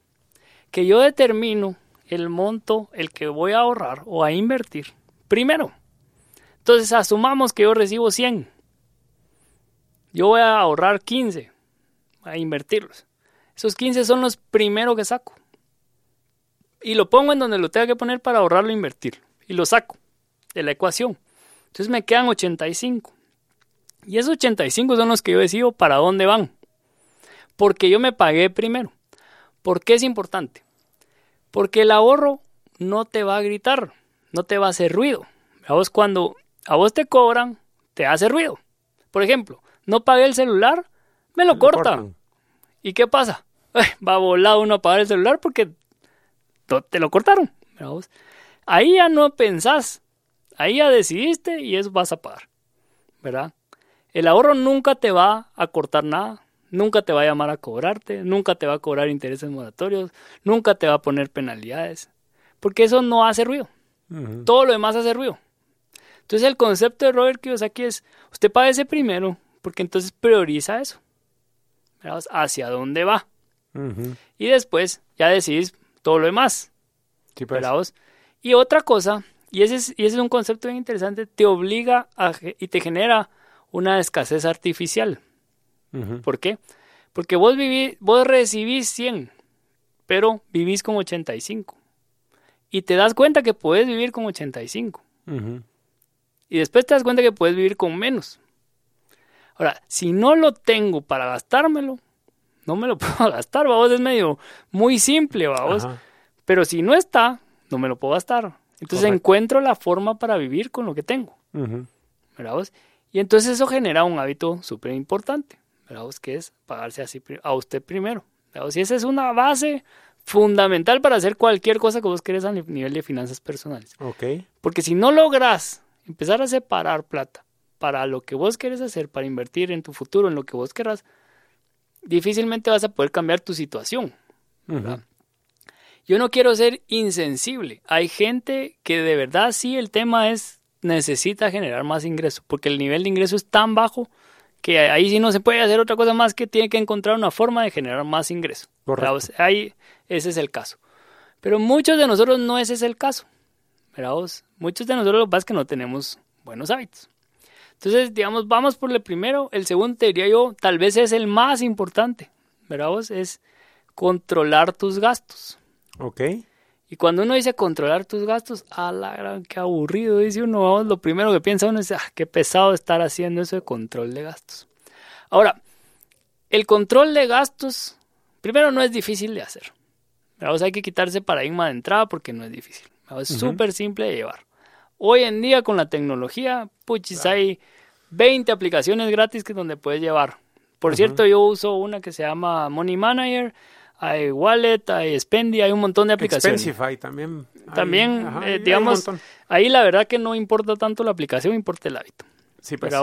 Que yo determino el monto, el que voy a ahorrar o a invertir primero. Entonces asumamos que yo recibo 100. Yo voy a ahorrar 15, a invertirlos. Esos 15 son los primeros que saco. Y lo pongo en donde lo tenga que poner para ahorrarlo e invertirlo. Y lo saco de la ecuación. Entonces me quedan 85. Y esos 85 son los que yo decido para dónde van. Porque yo me pagué primero. ¿Por qué es importante? Porque el ahorro no te va a gritar, no te va a hacer ruido. A vos cuando a vos te cobran, te hace ruido. Por ejemplo, no pagué el celular, me lo, cortan. ¿Y qué pasa? va volado uno a pagar el celular porque te lo cortaron. Ahí ya no pensás, ahí ya decidiste y eso vas a pagar. ¿Verdad? El ahorro nunca te va a cortar nada, nunca te va a llamar a cobrarte, nunca te va a cobrar intereses moratorios, nunca te va a poner penalidades, porque eso no hace ruido. Todo lo demás hace ruido. Entonces el concepto de Robert Kiyosaki es, usted paga ese primero, porque entonces prioriza eso. Hacia dónde va. Y después ya decidís todo lo demás. Pues. Y otra cosa, y ese, es, y ese es un concepto bien interesante, te obliga a, y te genera una escasez artificial. ¿Por qué? Porque vos, vivís, vos recibís 100, pero vivís con 85. Y te das cuenta que puedes vivir con 85. Y después te das cuenta que puedes vivir con menos. Ahora, si no lo tengo para gastármelo, no me lo puedo gastar, vos es medio muy simple, vos. Pero si no está, no me lo puedo gastar. Entonces encuentro la forma para vivir con lo que tengo. vos? Y entonces eso genera un hábito súper importante. ¿verdad? Que es pagarse así a usted primero. Y esa es una base fundamental para hacer cualquier cosa que vos querés a nivel de finanzas personales. Okay. Porque si no logras empezar a separar plata para lo que vos querés hacer, para invertir en tu futuro, en lo que vos querrás, difícilmente vas a poder cambiar tu situación. Yo no quiero ser insensible. Hay gente que de verdad sí el tema es necesita generar más ingreso, porque el nivel de ingreso es tan bajo que ahí sí no se puede hacer otra cosa más que tiene que encontrar una forma de generar más ingreso. ahí ese es el caso. Pero muchos de nosotros no ese es el caso. Muchos de nosotros lo que pasa es que no tenemos buenos hábitos. Entonces, digamos, vamos por el primero. El segundo, te diría yo, tal vez es el más importante. ¿Verdad Es controlar tus gastos. Ok. Y cuando uno dice controlar tus gastos, a la gran, qué aburrido, dice uno, vamos, lo primero que piensa uno es, ah, qué pesado estar haciendo eso de control de gastos. Ahora, el control de gastos, primero no es difícil de hacer. Vamos, hay que quitarse paradigma de entrada porque no es difícil. Es súper simple de llevar. Hoy en día con la tecnología, puchis, hay 20 aplicaciones gratis que donde puedes llevar. Por cierto, yo uso una que se llama Money Manager hay Wallet, hay Spendy, hay un montón de aplicaciones. Expensify también. También, eh, digamos, ahí la verdad que no importa tanto la aplicación, importa el hábito. Sí, pues.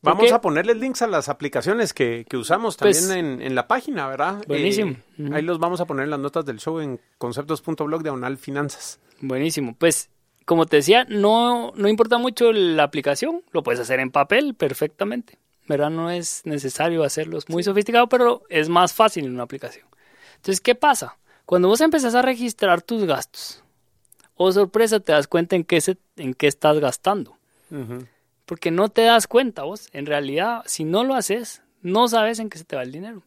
Vamos a ponerle links a las aplicaciones que, usamos pues también en, la página, ¿verdad? Buenísimo. Eh, ahí los vamos a poner en las notas del show en conceptos.blog diagonal finanzas. Buenísimo. Pues, como te decía, no, no importa mucho la aplicación, lo puedes hacer en papel perfectamente. ¿Verdad? No es necesario hacerlos muy sofisticado, pero es más fácil en una aplicación. Entonces, ¿qué pasa? Cuando vos empezás a registrar tus gastos, o oh, sorpresa, te das cuenta en qué, se, en qué estás gastando. Porque no te das cuenta vos. En realidad, si no lo haces, no sabes en qué se te va el dinero.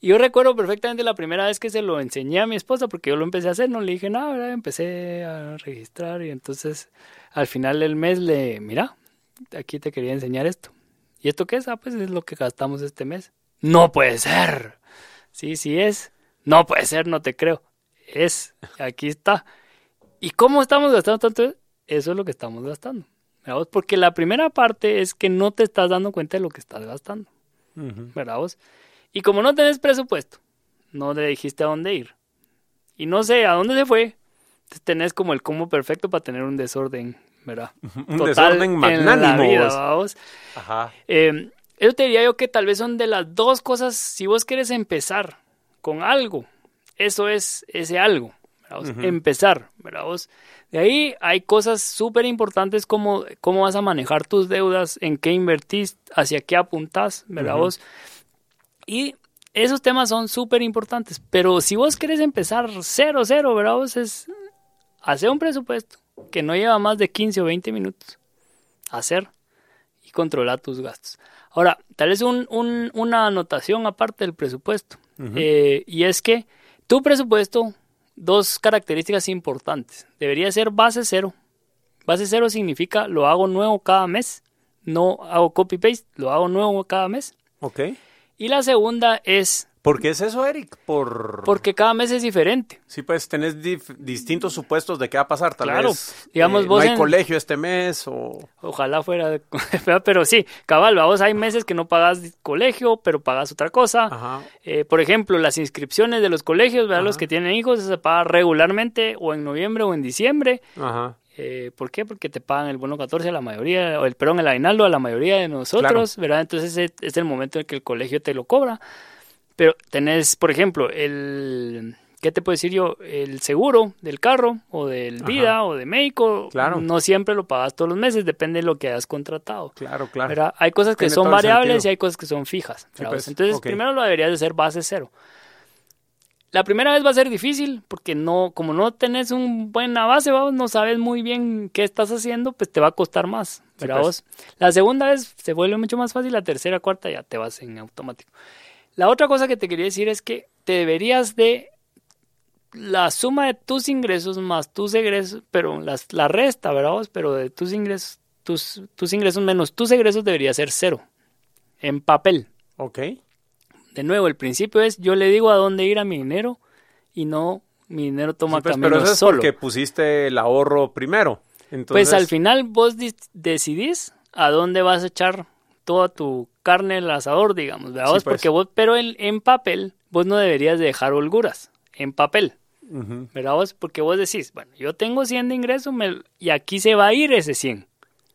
Y yo recuerdo perfectamente la primera vez que se lo enseñé a mi esposa, porque yo lo empecé a hacer, no le dije nada, ¿verdad? Empecé a registrar y entonces al final del mes le, mira, aquí te quería enseñar esto. ¿Y esto qué es? Ah, pues es lo que gastamos este mes. No puede ser. Sí, sí es. No puede ser, no te creo. Es, aquí está. ¿Y cómo estamos gastando tanto? Eso es lo que estamos gastando. Porque la primera parte es que no te estás dando cuenta de lo que estás gastando. ¿Verdad vos? Y como no tenés presupuesto, no le dijiste a dónde ir. Y no sé a dónde se fue, tenés como el combo perfecto para tener un desorden ¿verdad? Un desorden magnánimo. Ajá. Eh, eso te diría yo que tal vez son de las dos cosas, si vos quieres empezar con algo, eso es ese algo, empezar, ¿verdad? De ahí hay cosas súper importantes como cómo vas a manejar tus deudas, en qué invertís, hacia qué apuntás, ¿verdad? Y esos temas son súper importantes, pero si vos querés empezar cero, cero, ¿verdad? es hacer un presupuesto que no lleva más de 15 o 20 minutos. Hacer y controlar tus gastos. Ahora, tal vez un, una anotación aparte del presupuesto. Eh, y es que tu presupuesto, dos características importantes. Debería ser base cero. Base cero significa lo hago nuevo cada mes. No hago copy-paste, lo hago nuevo cada mes. Ok. Y la segunda es ¿Por qué es eso, Eric? Por... Porque cada mes es diferente. Sí, pues tenés distintos supuestos de qué va a pasar, tal claro. vez. Digamos, eh, vos no hay colegio este mes o... Ojalá fuera, de... pero sí, cabal, vos hay meses que no pagas colegio, pero pagas otra cosa. Ajá. Eh, por ejemplo, las inscripciones de los colegios, ¿verdad? Los que tienen hijos, se paga regularmente o en noviembre o en diciembre. Ajá. Eh, ¿Por qué? Porque te pagan el bono 14 a la mayoría, o el perdón, el aguinaldo a la mayoría de nosotros, ¿verdad? Entonces es, es el momento en que el colegio te lo cobra. Pero tenés, por ejemplo, el, ¿qué te puedo decir yo? El seguro del carro o del vida o de médico. Claro. No siempre lo pagas todos los meses, depende de lo que hayas contratado. Claro, claro. Hay cosas que son variables y hay cosas que son fijas. Pues, Entonces, primero lo deberías de ser base cero. La primera vez va a ser difícil porque no, como no tenés una buena base, no sabes muy bien qué estás haciendo, pues te va a costar más. Pues. La segunda vez se vuelve mucho más fácil, la tercera, cuarta ya te vas en automático. La otra cosa que te quería decir es que te deberías de la suma de tus ingresos más tus egresos, pero la resta, ¿verdad? Pero de tus ingresos, tus, tus ingresos menos tus egresos debería ser cero. En papel. Ok. De nuevo, el principio es yo le digo a dónde ir a mi dinero y no mi dinero toma sí, pues, Pero eso es solo. porque pusiste el ahorro primero. Pues al final vos decidís a dónde vas a echar toda tu carne al asador, digamos, ¿verdad? Pues. Porque vos, pero en, en, papel, vos no deberías dejar holguras, en papel, ¿verdad? Vos? Porque vos decís, bueno, yo tengo 100 de ingreso y aquí se va a ir ese 100.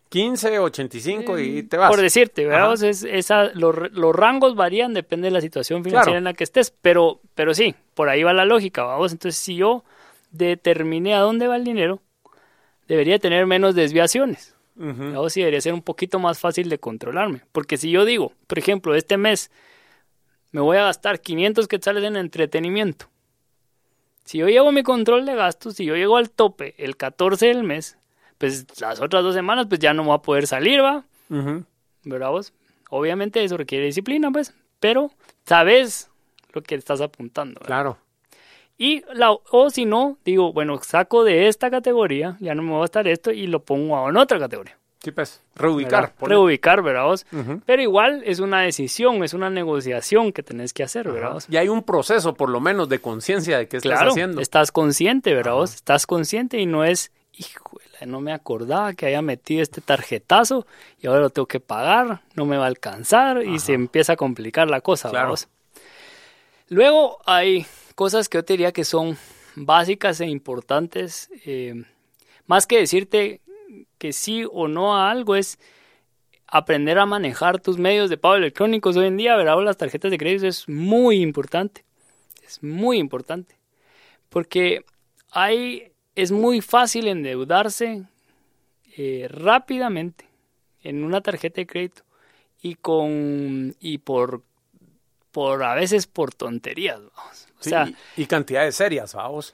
15, 85 y te vas. Por decirte, ¿verdad? Es, esa, los, los, rangos varían, depende de la situación financiera en la que estés, pero, pero sí, por ahí va la lógica, vamos. Entonces, si yo determiné a dónde va el dinero, debería tener menos desviaciones. Uh sí debería ser un poquito más fácil de controlarme. Porque si yo digo, por ejemplo, este mes me voy a gastar 500 quetzales en entretenimiento. Si yo llevo mi control de gastos, si yo llego al tope el 14 del mes, pues las otras dos semanas pues ya no voy a poder salir, ¿va? ¿Verdad vos? Obviamente eso requiere disciplina, pues, pero sabes lo que estás apuntando. Claro. Y la, o si no, digo, bueno, saco de esta categoría, ya no me va a estar esto y lo pongo en otra categoría. Sí, pues, reubicar. Reubicar, ¿verdad? Vos? Pero igual es una decisión, es una negociación que tenés que hacer, ¿verdad? Vos? Y hay un proceso, por lo menos, de conciencia de qué estás claro, haciendo. estás consciente, ¿verdad? Vos? Estás consciente y no es, híjole, no me acordaba que haya metido este tarjetazo y ahora lo tengo que pagar, no me va a alcanzar y se empieza a complicar la cosa, claro. ¿verdad? Luego hay cosas que yo te diría que son básicas e importantes. Eh, más que decirte que sí o no a algo, es aprender a manejar tus medios de pago electrónicos. Hoy en día, ver las tarjetas de crédito es muy importante. Es muy importante. Porque hay, es muy fácil endeudarse eh, rápidamente en una tarjeta de crédito y con y por por a veces por tonterías, vamos. O sea, y, cantidades serias, vamos.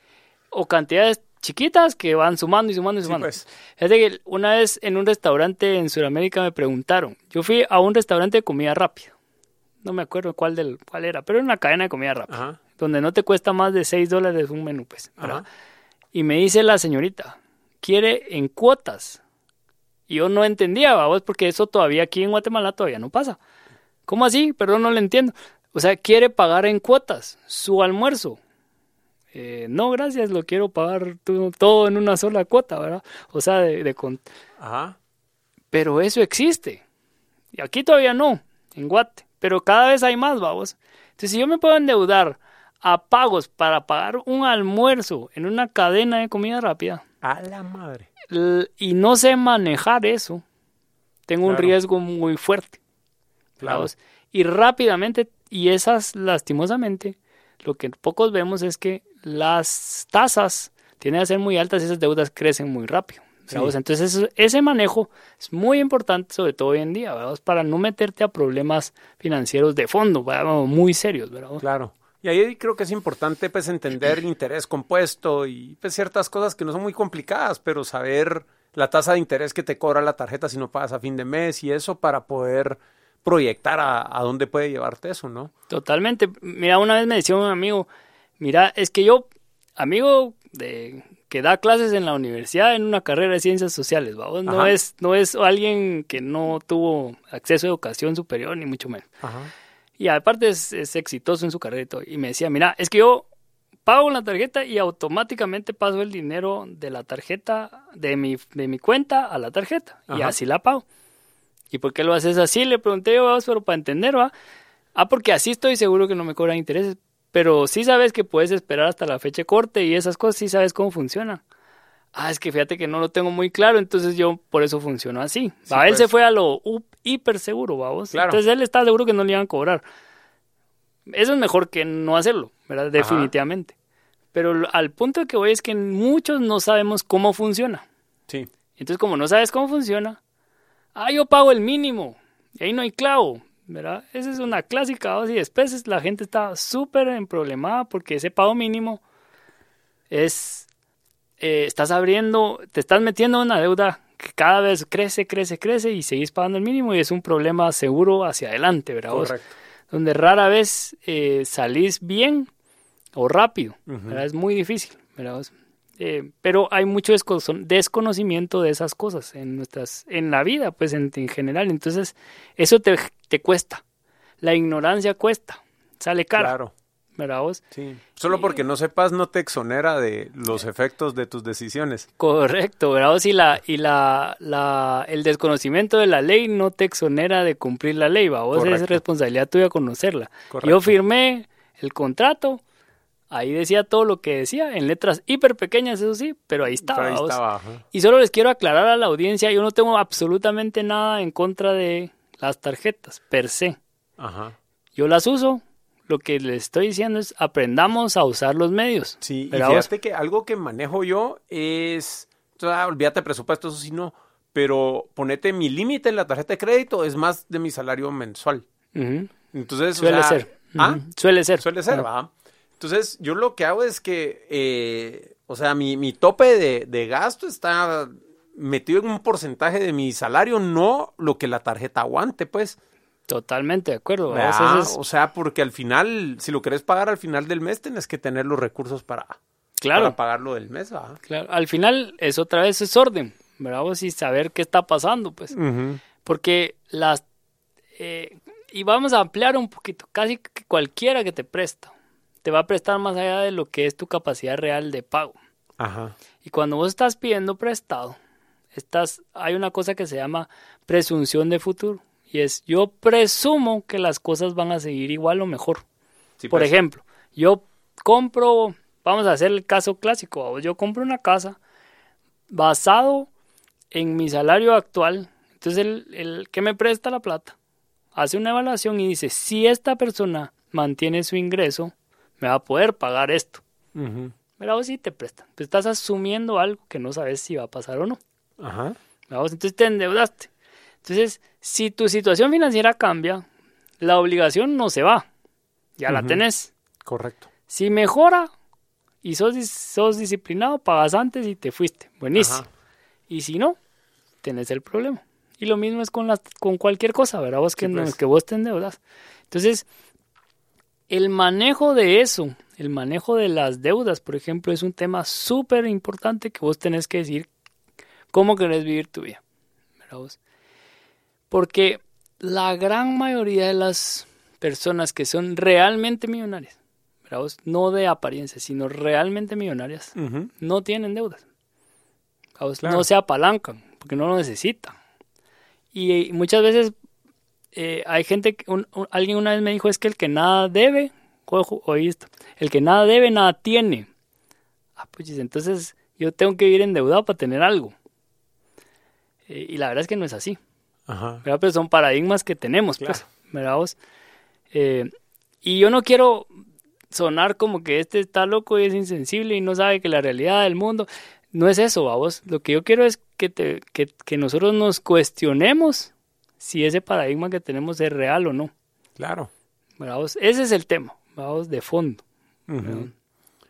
O cantidades chiquitas que van sumando y sumando y sumando. Sí, pues. que una vez en un restaurante en Sudamérica me preguntaron, yo fui a un restaurante de comida rápida, no me acuerdo cuál, del, cuál era, pero era una cadena de comida rápida, donde no te cuesta más de 6 dólares un menú, pues, Y me dice la señorita, quiere en cuotas. Y yo no entendía, vamos, porque eso todavía aquí en Guatemala todavía no pasa. ¿Cómo así? Perdón, no le entiendo. O sea, quiere pagar en cuotas su almuerzo. Eh, no, gracias, lo quiero pagar todo, en una sola cuota, ¿verdad? O sea, de, de Ajá. Pero eso existe. Y aquí todavía no, en Guate. Pero cada vez hay más, vamos. Entonces, si yo me puedo endeudar a pagos para pagar un almuerzo en una cadena de comida rápida, A la madre. y no sé manejar eso, tengo un riesgo muy fuerte. Claro. Y rápidamente, y esas lastimosamente, lo que pocos vemos es que las tasas tienen a ser muy altas y esas deudas crecen muy rápido. Entonces ese manejo es muy importante, sobre todo hoy en día, para no meterte a problemas financieros de fondo, muy serios. ¿verdad? Claro. Y ahí creo que es importante pues entender el interés compuesto y pues ciertas cosas que no son muy complicadas, pero saber la tasa de interés que te cobra la tarjeta si no pagas a fin de mes y eso para poder proyectar a, a dónde puede llevarte eso, ¿no? Totalmente. Mira, una vez me decía un amigo, mira, es que yo, amigo de que da clases en la universidad en una carrera de ciencias sociales, ¿va? No es, no es alguien que no tuvo acceso a educación superior, ni mucho menos. Y aparte es, es, exitoso en su carrera y todo. Y me decía, mira, es que yo pago la tarjeta y automáticamente paso el dinero de la tarjeta, de mi, de mi cuenta a la tarjeta. Y así la pago. ¿Y por qué lo haces así? Le pregunté yo, pero para entender, ¿va? Ah, porque así estoy seguro que no me cobran intereses. Pero sí sabes que puedes esperar hasta la fecha corte y esas cosas sí sabes cómo funcionan. Ah, es que fíjate que no lo tengo muy claro, entonces yo por eso funcionó así. a él se pues. fue a lo hiper seguro, vamos. Entonces él está seguro que no le iban a cobrar. Eso es mejor que no hacerlo, ¿verdad? Definitivamente. Pero al punto que voy es que muchos no sabemos cómo funciona. Sí. Entonces, como no sabes cómo funciona, ah, yo pago el mínimo. Y ahí no hay clavo. ¿verdad? Esa es una clásica, y después la gente está súper en problemada porque ese pago mínimo es, eh, estás abriendo, te estás metiendo en una deuda que cada vez crece, crece, crece y seguís pagando el mínimo y es un problema seguro hacia adelante, ¿verdad? Correcto. donde rara vez eh, salís bien o rápido, Es muy difícil, ¿verdad? Eh, pero hay mucho desconocimiento de esas cosas en nuestras, en la vida, pues en, general. Entonces, eso te, te, cuesta. La ignorancia cuesta, sale caro. Claro. ¿Verdad vos? Sí. Solo porque no sepas no te exonera de los efectos de tus decisiones. Correcto, ¿verdad vos? Y, la, y la, la, el desconocimiento de la ley no te exonera de cumplir la ley, ¿va? Vos es responsabilidad tuya conocerla. Yo firmé el contrato, Ahí decía todo lo que decía, en letras hiper pequeñas, eso sí, pero ahí estaba. y solo les quiero aclarar a la audiencia, yo no tengo absolutamente nada en contra de las tarjetas, per se. Ajá. Yo las uso, lo que les estoy diciendo es aprendamos a usar los medios. Sí, y fíjate que algo que manejo yo es, olvídate presupuesto, eso sí no, pero ponete mi límite en la tarjeta de crédito es más de mi salario mensual. Entonces, suele ser. ¿Ah? Suele ser. Suele ser, va. Entonces, yo lo que hago es que, eh, o sea, mi, mi tope de, de, gasto está metido en un porcentaje de mi salario, no lo que la tarjeta aguante, pues. Totalmente de acuerdo. O sea, porque al final, si lo querés pagar al final del mes, tenés que tener los recursos para, claro. para pagarlo del mes, ¿verdad? Claro, al final es otra vez es orden, ¿verdad? y saber qué está pasando, pues. Porque las... Eh, y vamos a ampliar un poquito, casi cualquiera que te presta te va a prestar más allá de lo que es tu capacidad real de pago. Ajá. Y cuando vos estás pidiendo prestado, estás, hay una cosa que se llama presunción de futuro. Y es, yo presumo que las cosas van a seguir igual o mejor. Por pues. ejemplo, yo compro, vamos a hacer el caso clásico, yo compro una casa basado en mi salario actual. Entonces el, el que me presta la plata hace una evaluación y dice, si esta persona mantiene su ingreso, me va a poder pagar esto. Pero vos sí te prestan. Te estás asumiendo algo que no sabes si va a pasar o no. Ajá. entonces te endeudaste. Entonces, si tu situación financiera cambia, la obligación no se va. Ya la tenés. Correcto. Si mejora y sos, sos disciplinado, pagas antes y te fuiste. Buenísimo. Y si no, tenés el problema. Y lo mismo es con, las, con cualquier cosa, ¿verdad? Vos que, pues. que vos te endeudas. Entonces, el manejo de eso, el manejo de las deudas, por ejemplo, es un tema súper importante que vos tenés que decir cómo querés vivir tu vida. Porque la gran mayoría de las personas que son realmente millonarias, no de apariencia, sino realmente millonarias, no tienen deudas. No se apalancan porque no lo necesitan. Y muchas veces eh, hay gente, alguien una vez me dijo, es que el que nada debe, oí esto, el que nada debe, nada tiene. Ah, pues entonces yo tengo que vivir endeudado para tener algo. Eh, y la verdad es que no es así. Ajá. Pero son paradigmas que tenemos, pues, ¿verdad vos? Eh, y yo no quiero sonar como que este está loco y es insensible y no sabe que la realidad del mundo no es eso, vos. Lo que yo quiero es que, te, que, que nosotros nos cuestionemos si ese paradigma que tenemos es real o no. Claro. ¿verdad? Ese es el tema, vamos, de fondo.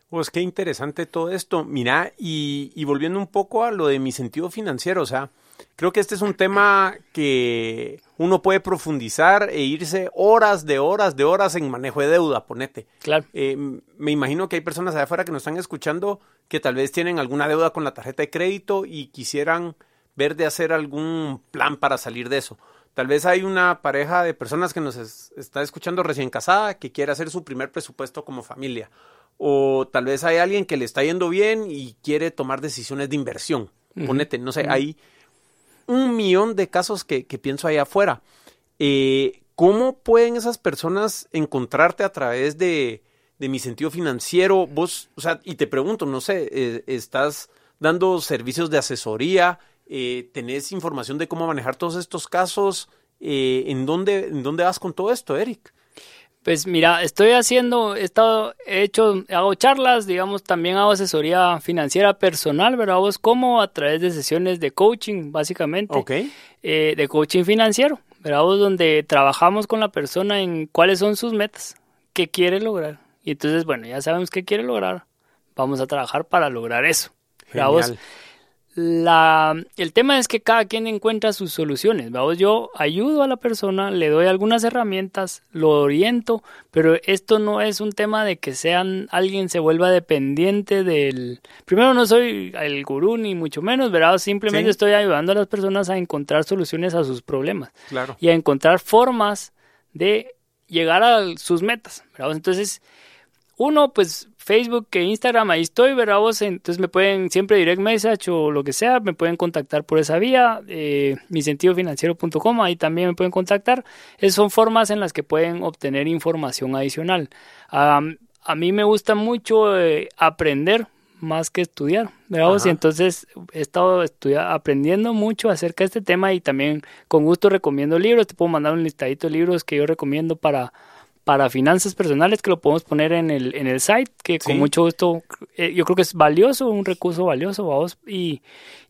Pues qué interesante todo esto. Mira, y, y, volviendo un poco a lo de mi sentido financiero, o sea, creo que este es un tema que uno puede profundizar e irse horas de horas de horas en manejo de deuda, ponete. Claro. Eh, me imagino que hay personas allá afuera que nos están escuchando que tal vez tienen alguna deuda con la tarjeta de crédito y quisieran ver de hacer algún plan para salir de eso. Tal vez hay una pareja de personas que nos está escuchando recién casada que quiere hacer su primer presupuesto como familia. O tal vez hay alguien que le está yendo bien y quiere tomar decisiones de inversión. Ponete, no sé, hay un millón de casos que, pienso ahí afuera. Eh, ¿Cómo pueden esas personas encontrarte a través de, de, mi sentido financiero? Vos, o sea, y te pregunto, no sé, eh, ¿estás dando servicios de asesoría? Eh, ¿Tenés información de cómo manejar todos estos casos? Eh, ¿en, dónde, ¿En dónde vas con todo esto, Eric? Pues mira, estoy haciendo, he estado, he hecho, hago charlas, digamos, también hago asesoría financiera personal, ¿verdad? Vos como a través de sesiones de coaching, básicamente. Ok. Eh, de coaching financiero, ¿verdad? Vos donde trabajamos con la persona en cuáles son sus metas, qué quiere lograr. Y entonces, bueno, ya sabemos qué quiere lograr, vamos a trabajar para lograr eso. ¿verdad? Vos, la, el tema es que cada quien encuentra sus soluciones. Vamos, yo ayudo a la persona, le doy algunas herramientas, lo oriento, pero esto no es un tema de que sean alguien se vuelva dependiente del. Primero, no soy el gurú ni mucho menos, ¿verdad? Simplemente estoy ayudando a las personas a encontrar soluciones a sus problemas claro. y a encontrar formas de llegar a sus metas, ¿verdad? Entonces, uno, pues Facebook e Instagram, ahí estoy, ¿verdad? Vos? Entonces me pueden siempre direct message o lo que sea, me pueden contactar por esa vía, eh, misentidofinanciero.com, ahí también me pueden contactar. Esas son formas en las que pueden obtener información adicional. a mí me gusta mucho eh, aprender más que estudiar, ¿verdad? Y entonces he estado aprendiendo mucho acerca de este tema y también con gusto recomiendo libros. Te puedo mandar un listadito de libros que yo recomiendo para para finanzas personales que lo podemos poner en el, en el site, que con mucho gusto eh, yo creo que es valioso, un recurso valioso, vamos, y,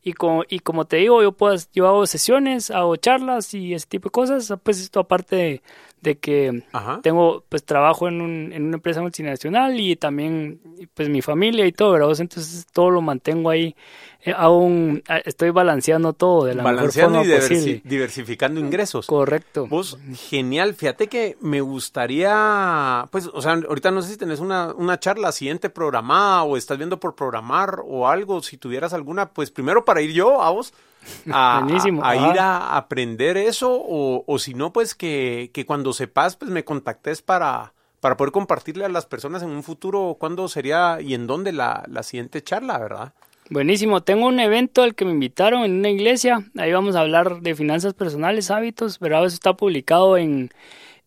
y, como, y como te digo, yo, puedo, yo hago sesiones, hago charlas y ese tipo de cosas, pues esto aparte de, de que tengo pues trabajo en, un, en una empresa multinacional y también pues mi familia y todo, ¿verdad? Entonces todo lo mantengo ahí, eh, aún estoy balanceando todo de la mejor forma y diversificando ingresos. Correcto. Vos, genial, fíjate que me gustaría, pues, o sea, ahorita no sé si tenés una, una charla siguiente programada o estás viendo por programar o algo, si tuvieras alguna, pues primero para ir yo a vos a, ir a aprender eso o, o si no, pues que, que, cuando sepas, pues me contactes para, para poder compartirle a las personas en un futuro cuándo sería y en dónde la, la siguiente charla, ¿verdad? Buenísimo, tengo un evento al que me invitaron en una iglesia, ahí vamos a hablar de finanzas personales, hábitos, ¿verdad? Eso está publicado en,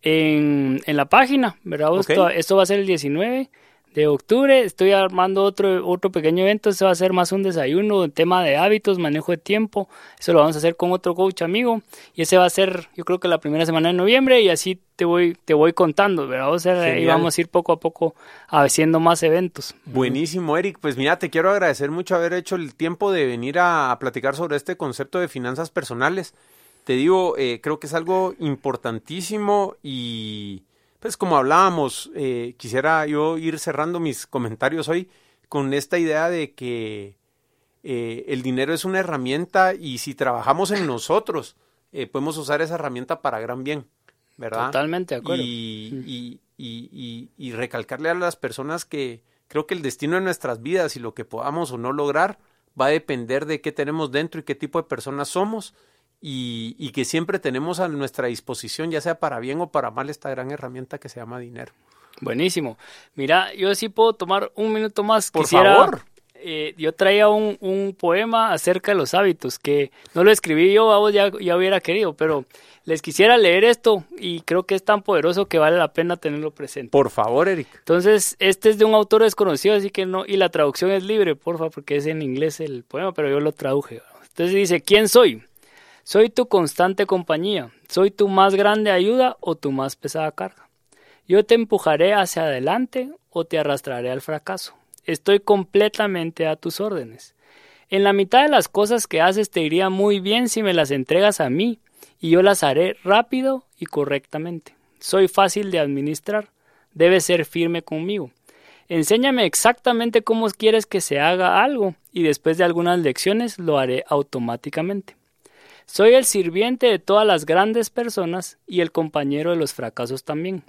en, en la página, ¿verdad? Esto, esto, va a ser el 19 de octubre. Estoy armando otro, otro pequeño evento. Este va a ser más un desayuno, tema de hábitos, manejo de tiempo. Eso lo vamos a hacer con otro coach amigo. Y ese va a ser, yo creo que la primera semana de noviembre. Y así te voy, te voy contando, ¿verdad? O sea, y vamos a ir poco a poco haciendo más eventos. Buenísimo, Eric. Pues mira, te quiero agradecer mucho haber hecho el tiempo de venir a, platicar sobre este concepto de finanzas personales. Te digo, eh, creo que es algo importantísimo y pues como hablábamos, eh, quisiera yo ir cerrando mis comentarios hoy con esta idea de que eh, el dinero es una herramienta y si trabajamos en nosotros, eh, podemos usar esa herramienta para gran bien, ¿verdad? Totalmente de acuerdo. Y, y, y, recalcarle a las personas que creo que el destino de nuestras vidas y lo que podamos o no lograr va a depender de qué tenemos dentro y qué tipo de personas somos y, y, que siempre tenemos a nuestra disposición, ya sea para bien o para mal, esta gran herramienta que se llama dinero. Buenísimo. Mira, yo sí puedo tomar un minuto más. Por favor. eh, yo traía un, un, poema acerca de los hábitos, que no lo escribí yo, a vos ya, ya hubiera querido, pero les quisiera leer esto y creo que es tan poderoso que vale la pena tenerlo presente. Por favor, Eric. Entonces, este es de un autor desconocido, así que no, y la traducción es libre, porfa, porque es en inglés el poema, pero yo lo traduje. Entonces dice, ¿quién soy? Soy tu constante compañía, soy tu más grande ayuda o tu más pesada carga. Yo te empujaré hacia adelante o te arrastraré al fracaso. Estoy completamente a tus órdenes. En la mitad de las cosas que haces te iría muy bien si me las entregas a mí, y yo las haré rápido y correctamente. Soy fácil de administrar. Debes ser firme conmigo. Enséñame exactamente cómo quieres que se haga algo y después de algunas lecciones lo haré automáticamente. Soy el sirviente de todas las grandes personas y el compañero de los fracasos también.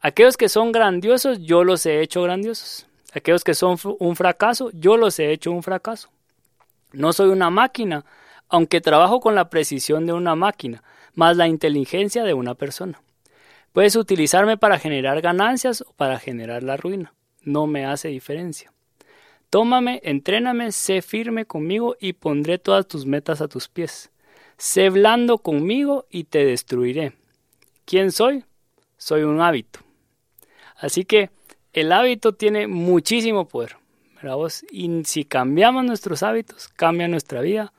Aquellos que son grandiosos, yo los he hecho grandiosos. Aquellos que son un fracaso, yo los he hecho un fracaso. No soy una máquina, aunque trabajo con la precisión de una máquina, más la inteligencia de una persona. Puedes utilizarme para generar ganancias o para generar la ruina. No me hace diferencia. Tómame, entréname, sé firme conmigo y pondré todas tus metas a tus pies. Sé blando conmigo y te destruiré. ¿Quién soy? Soy un hábito. Así que el hábito tiene muchísimo poder. Y si cambiamos nuestros hábitos, cambia nuestra vida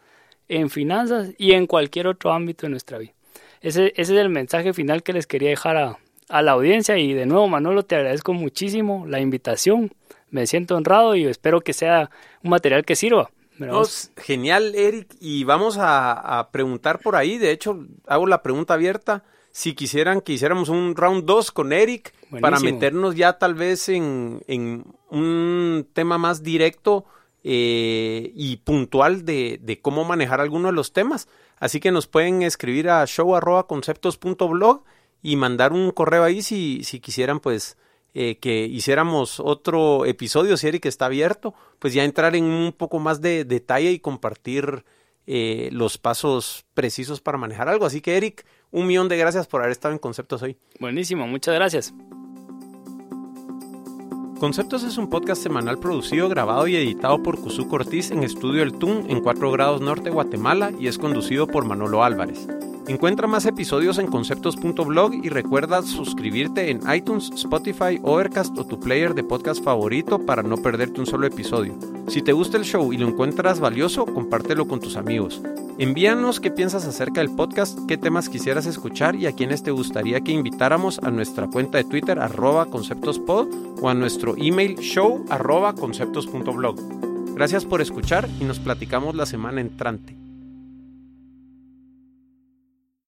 en finanzas y en cualquier otro ámbito de nuestra vida. Ese, ese es el mensaje final que les quería dejar a, a la audiencia y de nuevo Manolo te agradezco muchísimo la invitación. Me siento honrado y espero que sea un material que sirva. Genial, Eric. Y vamos a, a, preguntar por ahí. De hecho, hago la pregunta abierta. Si quisieran que hiciéramos un round 2 con Eric para meternos ya tal vez en, en un tema más directo eh, y puntual de, de, cómo manejar algunos de los temas. Así que nos pueden escribir a show.conceptos.blog y mandar un correo ahí si, si quisieran pues eh, que hiciéramos otro episodio, si Eric está abierto, pues ya entrar en un poco más de detalle y compartir eh, los pasos precisos para manejar algo. Así que Eric, un millón de gracias por haber estado en Conceptos hoy. Buenísimo, muchas gracias. Conceptos es un podcast semanal producido, grabado y editado por Cusú Cortiz en Estudio El Tun en 4 grados norte, Guatemala y es conducido por Manolo Álvarez. Encuentra más episodios en conceptos.blog y recuerda suscribirte en iTunes, Spotify, Overcast o tu player de podcast favorito para no perderte un solo episodio. Si te gusta el show y lo encuentras valioso, compártelo con tus amigos. Envíanos qué piensas acerca del podcast, qué temas quisieras escuchar y a quienes te gustaría que invitáramos a nuestra cuenta de Twitter arroba conceptospod o a nuestro email show arroba conceptos.blog. Gracias por escuchar y nos platicamos la semana entrante.